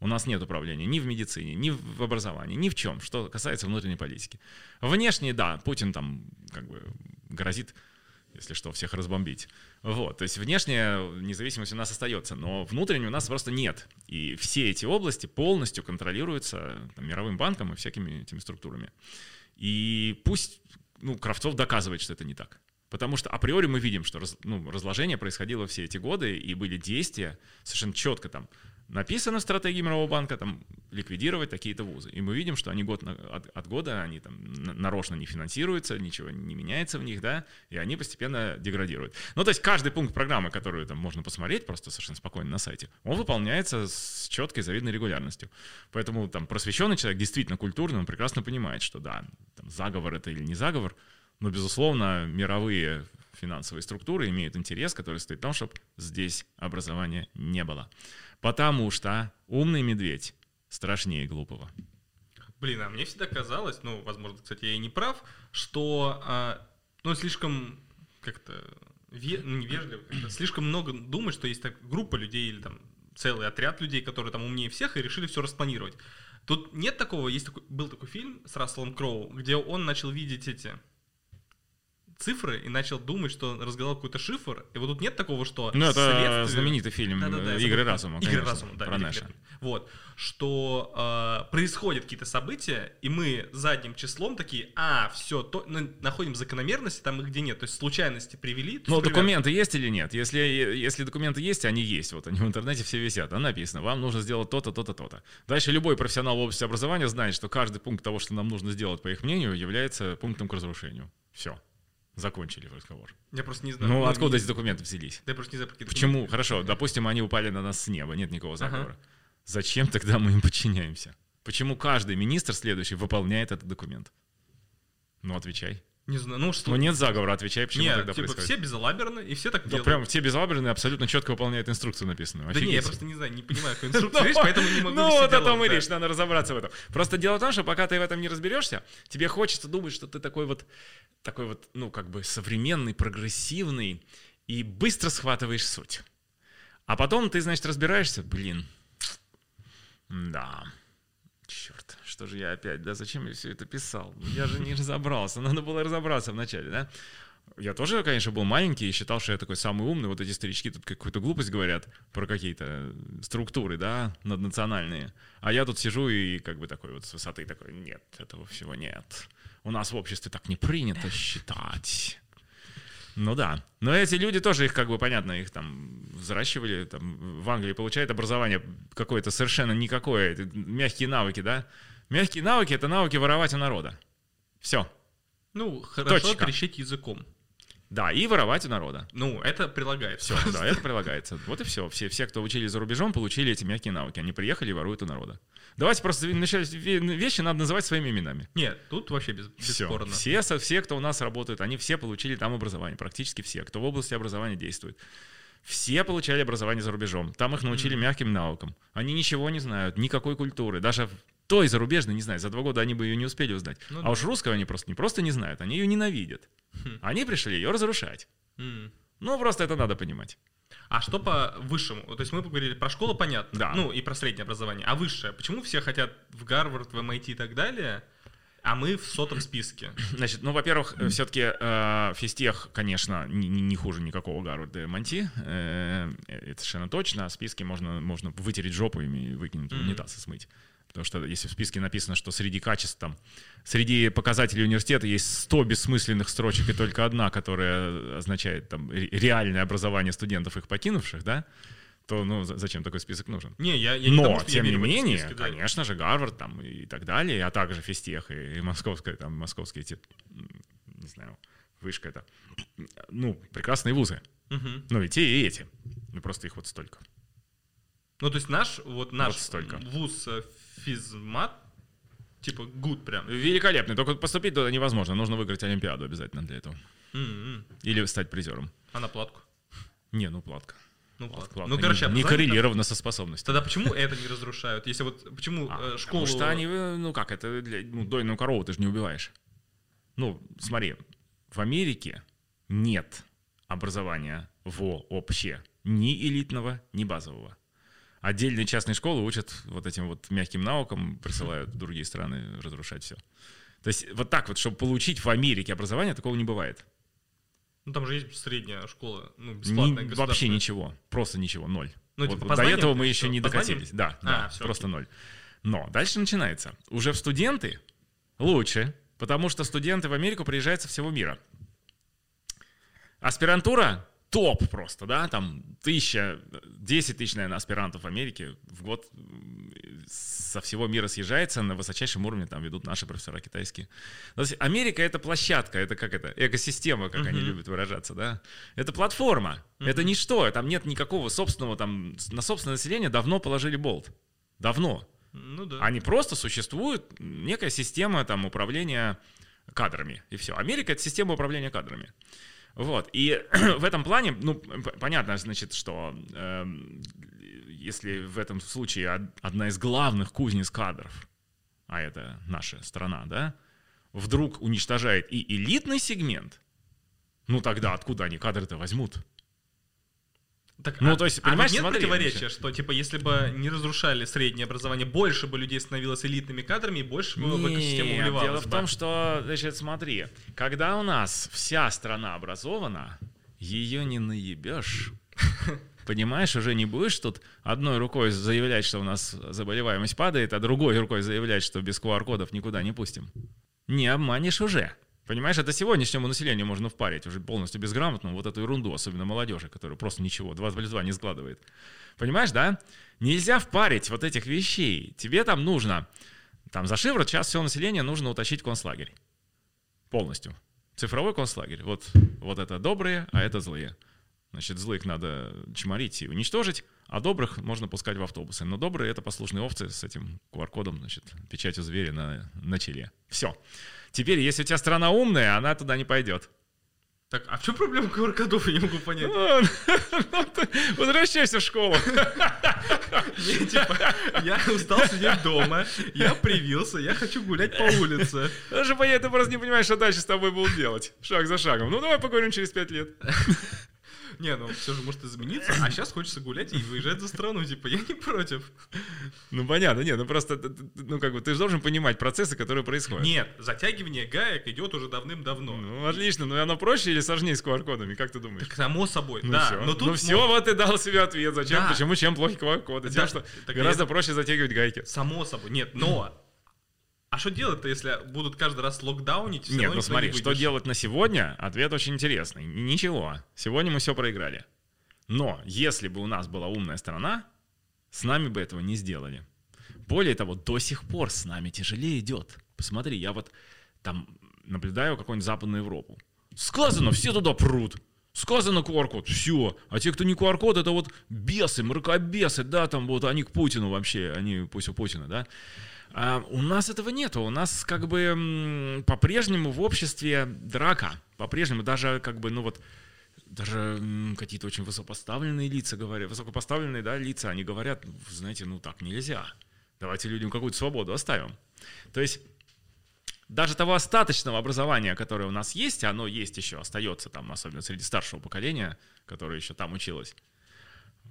У нас нет управления ни в медицине, ни в образовании, ни в чем, что касается внутренней политики. Внешне, да, Путин там как бы грозит, если что, всех разбомбить. Вот, то есть внешняя независимость у нас остается, но внутренней у нас просто нет. И все эти области полностью контролируются там, мировым банком и всякими этими структурами. И пусть ну, Кравцов доказывает, что это не так. Потому что априори мы видим, что раз- ну, разложение происходило все эти годы, и были действия совершенно четко там написано в стратегии Мирового банка, там, ликвидировать такие-то вузы. И мы видим, что они год на- от, от года, они там на- нарочно не финансируются, ничего не меняется в них, да, и они постепенно деградируют. Ну, то есть каждый пункт программы, которую там можно посмотреть просто совершенно спокойно на сайте, он выполняется с четкой завидной регулярностью. Поэтому там просвещенный человек, действительно культурный, он прекрасно понимает, что да, там, заговор это или не заговор, но, безусловно, мировые финансовые структуры имеют интерес, который стоит в том, чтобы здесь образования не было. Потому что умный медведь страшнее глупого. Блин, а мне всегда казалось, ну, возможно, кстати, я и не прав, что, а, ну, слишком как-то ве- ну, невежливо, как-то слишком много думать, что есть так группа людей или там целый отряд людей, которые там умнее всех и решили все распланировать. Тут нет такого, есть такой, был такой фильм с Расселом Кроу, где он начал видеть эти цифры и начал думать, что разгадал какой-то шифр, и вот тут нет такого, что Ну, это следствие- знаменитый фильм да-да-да, я «Игры забыл. разума». Игры конечно, разума, да. про. Нэша. Вот, что э, происходят какие-то события, и мы задним числом такие, а, все, то, ну, находим закономерности там, где нет. То есть случайности привели. Но есть, документы есть или нет? Если, если документы есть, они есть. Вот они в интернете все висят. Там написано, вам нужно сделать то-то, то-то, то-то. Дальше любой профессионал в области образования знает, что каждый пункт того, что нам нужно сделать, по их мнению, является пунктом к разрушению. Все. Закончили разговор. Я просто не знаю. Ну, ну, откуда не- эти документы взялись? Да я просто не знаю, Почему? документы. Хорошо, допустим, они упали на нас с неба, нет никакого заговора. Зачем тогда мы им подчиняемся? Почему каждый министр следующий выполняет этот документ? Ну, отвечай. Не знаю, ну что? Ну, нет заговора, отвечай, почему Нет, тогда типа происходит. все безалаберны, и все так Да делают. прям все безалаберные абсолютно четко выполняют инструкцию написанную. Да не, я Офигеть. просто не знаю, не понимаю, какой инструкции речь, поэтому не могу Ну, вот о том и речь, надо разобраться в этом. Просто дело в том, что пока ты в этом не разберешься, тебе хочется думать, что ты такой вот, такой вот, ну, как бы современный, прогрессивный, и быстро схватываешь суть. А потом ты, значит, разбираешься, блин, да, что же я опять, да, зачем я все это писал? Я же не разобрался, надо было разобраться вначале, да? Я тоже, конечно, был маленький и считал, что я такой самый умный. Вот эти старички тут какую-то глупость говорят про какие-то структуры, да, наднациональные. А я тут сижу и как бы такой вот с высоты такой, нет, этого всего нет. У нас в обществе так не принято считать. Ну да. Но эти люди тоже их, как бы, понятно, их там взращивали, там в Англии получают образование какое-то совершенно никакое, мягкие навыки, да? Мягкие навыки — это навыки воровать у народа. Все. Ну, хорошо Точка. трещать языком. Да, и воровать у народа. Ну, это прилагается. Все, да, это прилагается. Вот и все. Все, все, кто учили за рубежом, получили эти мягкие навыки. Они приехали и воруют у народа. Давайте просто начать ве- вещи надо называть своими именами. Нет, тут вообще без, Все. бесспорно. Все, со- все, кто у нас работают, они все получили там образование. Практически все, кто в области образования действует. Все получали образование за рубежом. Там их научили мягким навыкам. Они ничего не знают, никакой культуры. Даже той зарубежной не знают. За два года они бы ее не успели узнать. Ну а да. уж русского они просто не просто не знают, они ее ненавидят. Хм. Они пришли ее разрушать. Ну, просто это надо понимать. А что по высшему? То есть мы поговорили про школу, понятно. Да. Ну, и про среднее образование. А высшее? Почему все хотят в Гарвард, в MIT и так далее, а мы в сотом списке? Значит, ну, во-первых, все-таки физтех, конечно, не, хуже никакого Гарварда и МНТ. э, это совершенно точно. А списки можно, можно вытереть жопу ими и выкинуть Мгм. унитаз и смыть. Потому что если в списке написано, что среди качеств там, среди показателей университета есть 100 бессмысленных строчек и только одна, которая означает там ре- реальное образование студентов, их покинувших, да, то ну за- зачем такой список нужен? Не, я, я не Но, я тем не менее, списки, да. конечно же, Гарвард там и так далее, а также физтех и, и московская, там, московские эти, не знаю, вышка это, ну, прекрасные вузы. Мгм. Ну, и те, и эти. Ну, просто их вот столько. Ну, то есть наш, вот наш Вот столько. вуз э, физмат, типа, гуд прям. Великолепный. Только поступить туда невозможно. Нужно выиграть Олимпиаду обязательно для этого. М-м. Или стать призером. А на платку? Не, ну, платка. Ну, платку. Платка Ну, не- короче, не, там- коррелировано со способностью. Тогда почему это не разрушают? Если вот, почему А, э, школу... Потому что они, э, ну как, это для, ну, дойную корову ты же не убиваешь. Ну, смотри, в Америке нет образования вообще. Ни элитного, ни базового. Отдельные частные школы учат вот этим вот мягким наукам, присылают в другие страны разрушать все. То есть вот так вот, чтобы получить в Америке образование, такого не бывает. Ну, там же есть средняя школа, ну, бесплатная, вообще государственная. ничего. Просто ничего. Ноль. Ну, Вот типа, до по знаниям этого мы что, еще не докатились. Да, А, да всё, просто ноль. Но дальше начинается. Уже в студенты лучше, потому что студенты в Америку приезжают со всего мира. Аспирантура топ просто, да, там тысяча, десять тысяч, наверное, аспирантов в Америке в год со всего мира съезжается, на высочайшем уровне там ведут наши профессора китайские. То есть Америка — это площадка, это как это, экосистема, как они Мгм. любят выражаться, да. Это платформа, это ничто, там нет никакого собственного, там на собственное население давно положили болт. Давно. Ну, да. Они просто существуют, некая система там управления кадрами, и все. Америка — это система управления кадрами. Вот. И в этом плане, ну, понятно, значит, что эм, если в этом случае од- одна из главных кузнец кадров, а это наша страна, да, вдруг уничтожает и элитный сегмент, ну тогда откуда они кадры-то возьмут? Так, Ну, а- то есть, а понимаешь, нет смотри, противоречия, что, типа, если бы не разрушали среднее образование, больше бы людей становилось элитными кадрами, и больше бы в экосистему вливалось Дело в бы. том, что, значит, смотри, когда у нас вся страна образована, ее не наебешь. Понимаешь, уже не будешь тут одной рукой заявлять, что у нас заболеваемость падает, а другой рукой заявлять, что без QR-кодов никуда не пустим. Не обманешь уже. Понимаешь, это сегодняшнему населению можно впарить уже полностью безграмотно вот эту ерунду, особенно молодежи, которая просто ничего, 2 плюс 2 не складывает. Понимаешь, да? Нельзя впарить вот этих вещей. Тебе там нужно, там за шиворот сейчас все население нужно утащить в концлагерь. Полностью. Цифровой концлагерь. Вот, вот это добрые, а это злые. Значит, злых надо чморить и уничтожить, а добрых можно пускать в автобусы. Но добрые — это послушные овцы с этим QR-кодом, значит, печатью зверя на, на челе. Все. Теперь, если у тебя страна умная, она туда не пойдет. Так, а в чем проблема QR-кодов, я не могу понять. Возвращайся в школу. Типа, я устал сидеть дома, я привился, я хочу гулять по улице. Даже понятно, ты просто не понимаешь, что дальше с тобой будут делать. Шаг за шагом. Ну, давай поговорим через пять лет. Не, ну все же может измениться, а сейчас хочется гулять и выезжать за страну, типа, я не против. Ну, понятно, нет, ну просто, ну, как бы, ты же должен понимать процессы, которые происходят. Нет, затягивание гаек идет уже давным-давно. Ну, отлично, но оно проще или сложнее с QR-кодами, как ты думаешь? Так само собой, Ну да. всё. Но тут ну все, вот ты дал себе ответ. Зачем? Да. Почему? Чем плохи QR-коды? Тем, Да, что так гораздо я- проще затягивать гайки. Само собой, нет, но... А что делать-то, если будут каждый раз локдаунить? Нет, ну смотри, не что делать на сегодня? Ответ очень интересный. Ничего. Сегодня мы все проиграли. Но если бы у нас была умная сторона, с нами бы этого не сделали. Более того, до сих пор с нами тяжелее идет. Посмотри, я вот там наблюдаю какую-нибудь Западную Европу. Сказано, все туда прут. Сказано QR-код, все. А те, кто не QR-код, это вот бесы, мракобесы, да, там вот они к Путину вообще, они пусть у Путина, да. А у нас этого нету. У нас как бы по-прежнему в обществе драка. По-прежнему даже как бы, ну вот, даже какие-то очень высокопоставленные лица говорят, высокопоставленные, да, лица, они говорят, «Ну, знаете, ну так нельзя. Давайте людям какую-то свободу оставим. То есть даже того остаточного образования, которое у нас есть, оно есть еще, остается там, особенно среди старшего поколения, которое еще там училось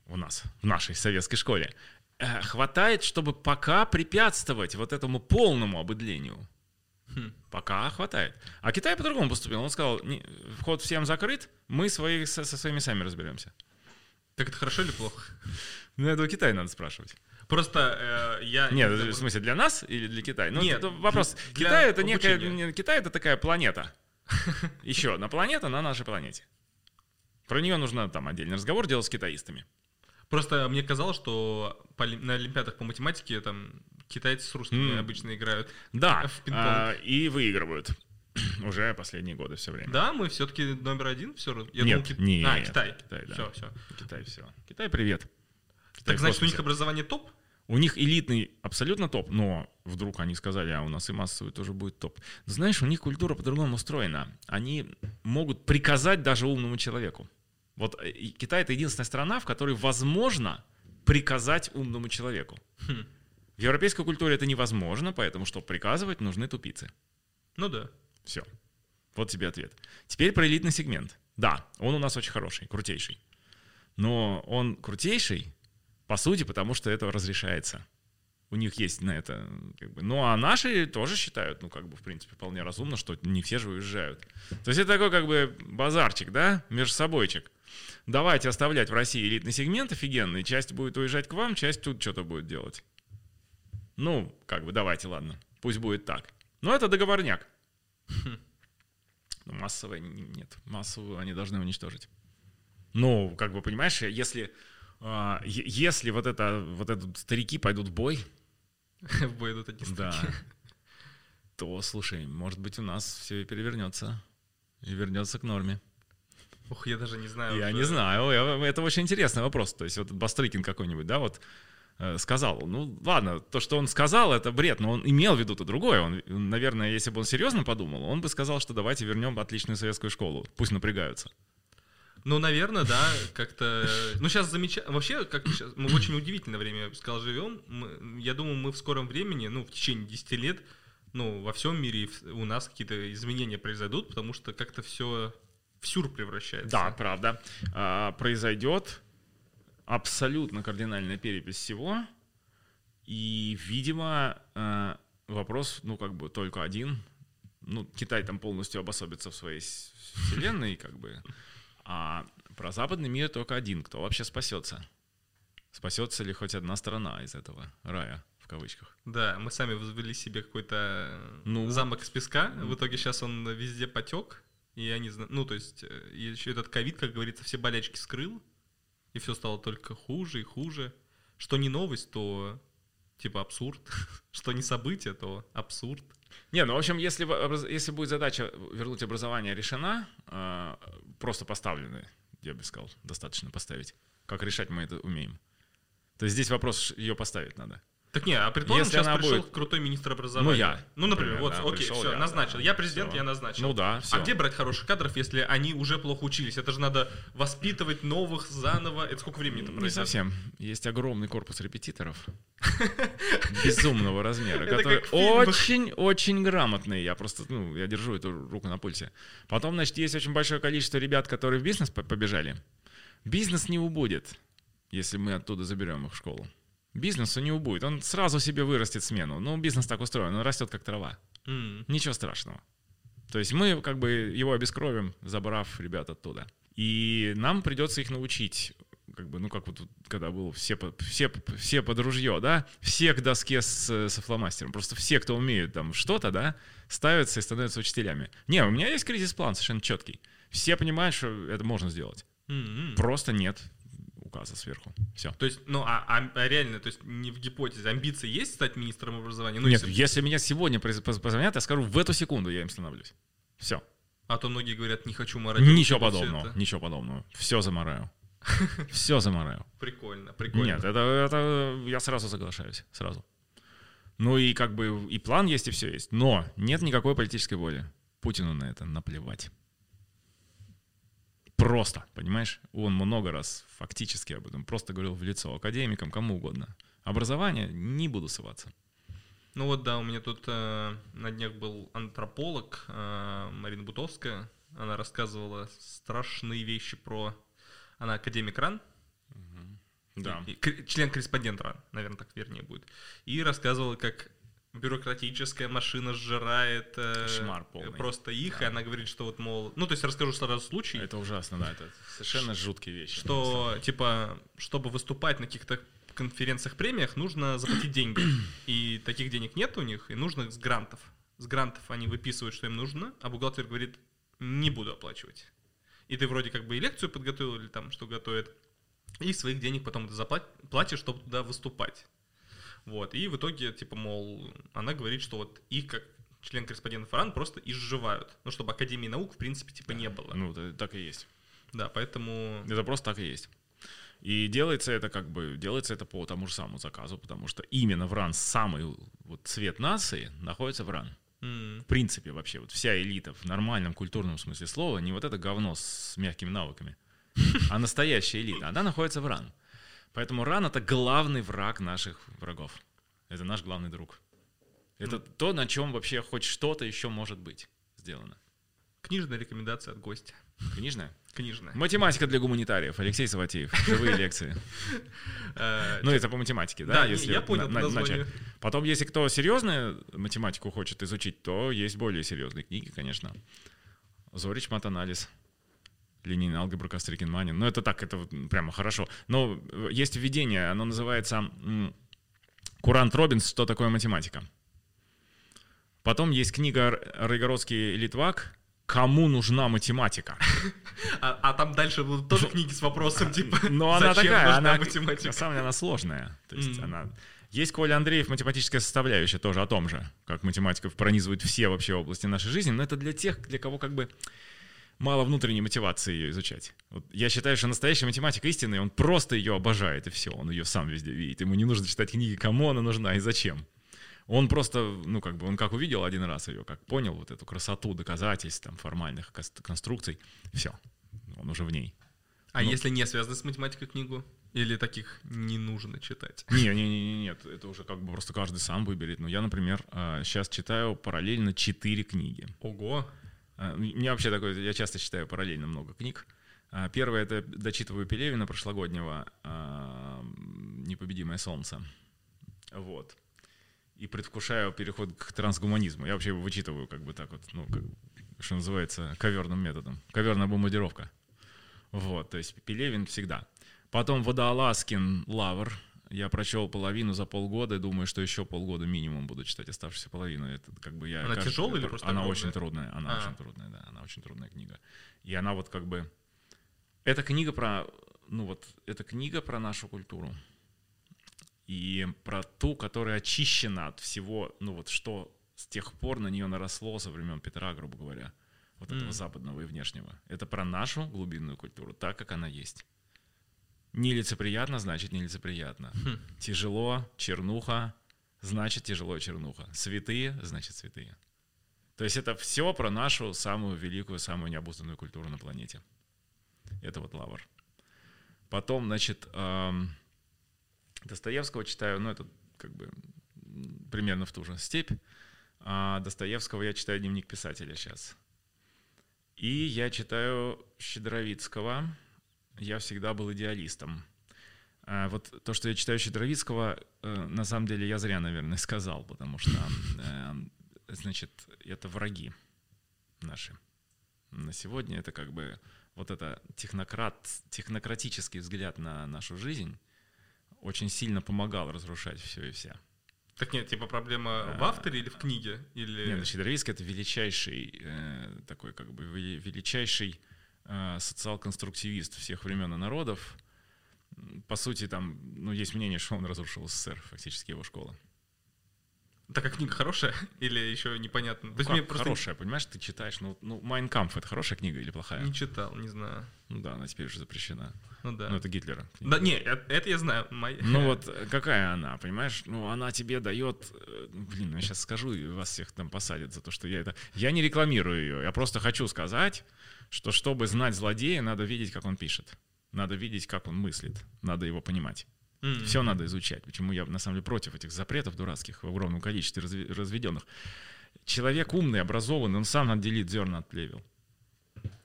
у нас, в нашей советской школе, хватает, чтобы пока препятствовать вот этому полному обыдлению. Хм. Пока хватает. А Китай по-другому поступил. Он сказал, «Не, вход всем закрыт, мы свои, со, со своими сами разберемся. Так это хорошо или плохо? Ну, это у Китая надо спрашивать. Просто э, я... Нет, в смысле, для нас или для Китая? Ну, Нет, это вопрос. Китай это некая, обучения. не- Китай это такая планета. Еще одна планета на нашей планете. Про нее нужно там отдельный разговор делать с китаистами. Просто мне казалось, что по на Олимпиадах по математике там китайцы с русскими М. обычно играют. Да, В а, и выигрывают. Уже последние годы все время. Да, мы все-таки номер один все. Я Нет, думал, нет, А, Китай. Китай, да. Все, все. Китай все. Китай, привет. Китай Так значит, у них образование топ? У них элитный абсолютно топ, но вдруг они сказали, а у нас и массовый тоже будет топ. Но знаешь, у них культура по-другому устроена. Они могут приказать даже умному человеку. Вот э, Китай это единственная страна, в которой возможно приказать умному человеку. Хм. В европейской культуре это невозможно, поэтому, чтобы приказывать, нужны тупицы. Ну да. Все. Вот тебе ответ. Теперь про элитный сегмент. Да, он у нас очень хороший, крутейший. Но он крутейший, по сути, потому что это разрешается. У них есть на это, как бы. Ну, а наши тоже считают, ну, как бы, в принципе, вполне разумно, что не все же уезжают. То есть это такой, как бы, базарчик, да, между собойчик. Давайте оставлять в России элитный сегмент офигенный, часть будет уезжать к вам, часть тут что-то будет делать. Ну, как бы, давайте, ладно, пусть будет так. Но это договорняк. Ну, массовое н- нет. Массовую они должны уничтожить. Ну, как бы, понимаешь, если, а, если вот это, вот это старики пойдут в бой, В бой идут одни да, старики. то, слушай, может быть, у нас все и перевернется. И вернется к норме. Ух, я даже не знаю. Я уже. не знаю. я- Это очень интересный вопрос. То есть вот Бастрыкин какой-нибудь, да, вот э, сказал. Ну, ладно, то, что он сказал, это бред, но он имел в виду-то другое. Он, наверное, если бы он серьезно подумал, он бы сказал, что давайте вернем отличную советскую школу. Пусть напрягаются. Ну, наверное, да, как-то... Ну, сейчас замечательно... Вообще, как сейчас, мы в очень удивительное время, сказал, живем. Мы- Я думаю, мы в скором времени, ну, в течение 10 лет, ну, во всем мире у нас какие-то изменения произойдут, потому что как-то все в сюр превращается. Да, правда. А, произойдет абсолютно кардинальная перепись всего. И, видимо, а, вопрос, ну, как бы только один. Ну, Китай там полностью обособится в своей вселенной, как бы. А про западный мир только один, кто вообще спасется. Спасется ли хоть одна страна из этого рая, в кавычках. Да, мы сами возвели себе какой-то Ну. замок из песка. В итоге сейчас он везде потек. Я не знаю, ну, то есть, э, еще этот ковид, как говорится, все болячки скрыл. И все стало только хуже и хуже. Что не новость, то типа абсурд. Что не событие, то абсурд. Не, ну, в общем, если, если будет задача вернуть образование решена, а, просто поставлена, я бы сказал, достаточно поставить. Как решать мы это умеем. То есть здесь вопрос, ее поставить надо. Так не, а предположим, Если сейчас она пришел будет- крутой министр образования. Ну, я, Ну, например, например, вот, окей, пришел все, я, назначил. да. Я президент, Всё. я назначил. Ну да, А все. где брать хороших кадров, если они уже плохо учились? Это же надо воспитывать новых заново. Это сколько времени Не пройдет? совсем. Есть огромный корпус репетиторов безумного размера, которые очень-очень грамотные. Я просто, ну, я держу эту руку на пульсе. Потом, значит, есть очень большое количество ребят, которые в бизнес по- побежали. Бизнес не убудет, если мы оттуда заберем их в школу. Бизнесу не убудет. Он сразу себе вырастет смену. Ну, бизнес так устроен, он растет как трава. М. Ничего страшного. То есть мы как бы его обескровим, забрав ребят оттуда. И нам придется их научить, как бы, ну как вот когда было все, все, все под ружье, да, все к доске с, со фломастером. Просто все, кто умеет там что-то, да, ставятся и становятся учителями. Не, у меня есть кризис-план совершенно четкий. Все понимают, что это можно сделать. М-м. Просто нет указа сверху. Все. То есть, ну, а, а- а реально, то есть не в гипотезе, амбиции есть стать министром образования? Ну, Нет, если- если меня сегодня поз- поз- позвонят, я скажу, в эту секунду я им становлюсь. Все. А то многие говорят, не хочу морать. Ничего подобного, ничего подобного. Все замораю. Все замораю. Прикольно, прикольно. Нет, это, это я сразу соглашаюсь, сразу. Ну и как бы и план есть, и все есть. Но нет никакой политической воли. Путину на это наплевать. Просто, понимаешь? Он много раз фактически об этом просто говорил в лицо академикам, кому угодно. Образование не буду ссываться. Ну вот, да, у меня тут э, на днях был антрополог э, Марина Бутовская. Она рассказывала страшные вещи про... Она академик РАН, Да. и- к- член-корреспондент РАН, наверное, так вернее будет. И рассказывала, как бюрократическая машина сжирает э, Кошмар полный. просто их, и она говорит, что вот, мол... Ну, то есть расскажу сразу случай. Это ужасно, да, это совершенно жуткие вещи. что, типа, чтобы выступать на каких-то конференциях, премиях, нужно заплатить деньги. И таких денег нет у них, и нужно с грантов. С грантов они выписывают, что им нужно, а бухгалтер говорит, не буду оплачивать. И ты вроде как бы и лекцию подготовил, или там что готовит, и своих денег потом ты заплатишь, чтобы туда выступать. Вот, и в итоге, типа, мол, она говорит, что вот их как член-корреспондент ФАРАН просто изживают. Ну, чтобы Академии наук, в принципе, типа, не было. Ну, так и есть. Да, поэтому... Это просто так и есть. И делается это как бы, делается это по тому же самому заказу, потому что именно в РАН самый вот цвет нации находится в РАН. м, В принципе, вообще, вот вся элита в нормальном культурном смысле слова, не вот это говно с мягкими навыками, а настоящая элита, она находится в РАН. Поэтому РАН — это главный враг наших врагов. Это наш главный друг. Это то, на чем вообще хоть что-то еще может быть сделано. Книжная рекомендация от гостя. Книжная? Книжная. Математика для гуманитариев. Алексей Саватеев. Живые лекции. Э, Ну, это по математике, да? Да, если я понял. Потом, если кто серьезную математику хочет изучить, то есть более серьезные книги, конечно. Зорич матанализ. Линейная алгебра Кострикин Манин. Ну, это так, это вот прямо хорошо. Но э, есть введение, оно называется Курант Робинс «Что такое математика?». Потом есть книга Р- Райгородский Литвак «Кому нужна математика?». А, а там дальше будут тоже книги с вопросом, типа, Но она зачем такая, она, математика? на самом деле, она сложная. То есть Мгм. она... Есть Коля Андреев «Математическая составляющая», тоже о том же, как математика пронизывает все вообще области нашей жизни, но это для тех, для кого как бы мало внутренней мотивации ее изучать. Вот я считаю, что настоящий математик истинный, он просто ее обожает, и все, он ее сам везде видит. Ему не нужно читать книги, кому она нужна и зачем. Он просто, ну, как бы, он как увидел один раз ее, как понял вот эту красоту доказательств, там, формальных конструкций, все, он уже в ней. А Ну. если не связано с математикой книгу? Или таких не нужно читать? Не, не, не, не, нет, это уже как бы просто каждый сам выберет. Ну, я, например, сейчас читаю параллельно четыре книги. Ого. А, У меня вообще такое, я часто читаю параллельно много книг. А, Первое это дочитываю Пелевина прошлогоднего а, «Непобедимое солнце». Вот. И предвкушаю переход к трансгуманизму. Я вообще его вычитываю как бы так вот, ну, как, что называется, коверным методом. Коверная бомбардировка. Вот, то есть Пелевин всегда. Потом Водолазкин «Лавр». Я прочел половину за полгода и думаю, что еще полгода минимум буду читать оставшуюся половину. Это как бы я... Она кажется, тяжелая или просто Она огромная? очень трудная. Она А. очень трудная, да. Она очень трудная книга. И она вот как бы... Это книга про... Ну вот, это книга про нашу культуру. И про ту, которая очищена от всего, ну вот что с тех пор на нее наросло со времен Петра, грубо говоря. Вот этого М. западного и внешнего. Это про нашу глубинную культуру, так, как она есть. Нелицеприятно, значит нелицеприятно. Хм. Тяжело, чернуха, значит тяжело, чернуха. Святые, значит святые. То есть это все про нашу самую великую, самую необузданную культуру на планете. Это вот лавр. Потом, значит, Достоевского читаю, ну, это как бы примерно в ту же степь. А Достоевского я читаю «Дневник писателя» сейчас. И я читаю Щедровицкого. Я всегда был идеалистом. А вот то, что я читаю Щедровицкого, э, на самом деле я зря, наверное, сказал, потому что, э, значит, это враги наши. На сегодня это как бы вот это технократ, технократический взгляд на нашу жизнь очень сильно помогал разрушать все и вся. Так нет, типа проблема в А. авторе или в книге? Или... Нет, Щедровицкий это величайший э, такой как бы вели- величайший социал-конструктивист всех времен и народов. По сути, там, ну, есть мнение, что он разрушил СССР, фактически его школа. Такая книга хорошая или еще непонятно? То есть Ну, мне просто хорошая, понимаешь, ты читаешь, ну, ну, Kampf это хорошая книга или плохая? не читал, не знаю. Ну да, она теперь уже запрещена. Ну да. Ну, это Гитлера. книга. Да, не, это, это я знаю. Моя- Ну вот э, какая она, понимаешь? Ну она тебе дает, э, ну, блин, я сейчас скажу и вас всех там посадят за то, что я это, я не рекламирую ее, я просто хочу сказать, что чтобы знать злодея, надо видеть, как он пишет, надо видеть, как он мыслит, надо его понимать. М. Все надо изучать. Почему я, на самом деле, против этих запретов дурацких в огромном количестве разведенных. Человек умный, образованный, он сам отделит зерна от плевел.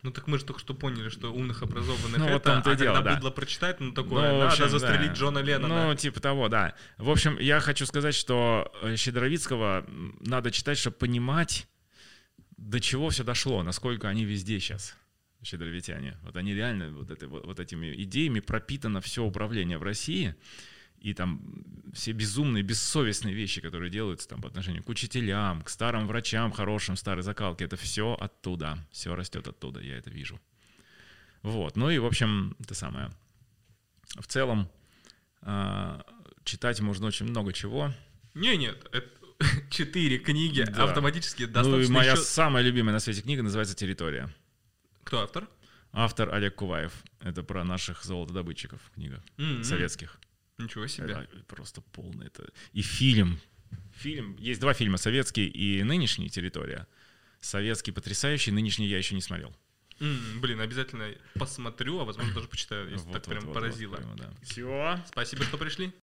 Ну так мы же только что поняли, что умных образованных Ну, вот это, том-то и а дело, когда да. быдло прочитает, ну такое, Ну, надо общем, застрелить да. Джона Леннона. Ну, типа того, да. В общем, я хочу сказать, что э, Щедровицкого надо читать, чтобы понимать, до чего все дошло, насколько они везде сейчас, щедровитяне. Вот они реально вот, это, вот, вот этими идеями пропитано все управление в России. И там все безумные, бессовестные вещи, которые делаются там по отношению к учителям, к старым врачам, хорошим, старой закалке, это все оттуда. Все растет оттуда, я это вижу. Вот. Ну и, в общем, это самое. В целом, а, читать можно очень много чего. Не, нет, это четыре книги Да. автоматически Ну и достаточно моя еще- самая любимая на свете книга называется «Территория». Кто автор? Автор Олег Куваев. Это про наших золотодобытчиков книга. М-м. Советских. Ничего себе. Это просто полный. Это... И фильм. Фильм. Есть два фильма, советский и нынешний «Территория». Советский потрясающий, нынешний я еще не смотрел. М, Блин, обязательно посмотрю, а возможно даже почитаю, если Вот, так вот, прям вот, поразило. вот, прямо, да. Все. Спасибо, что пришли.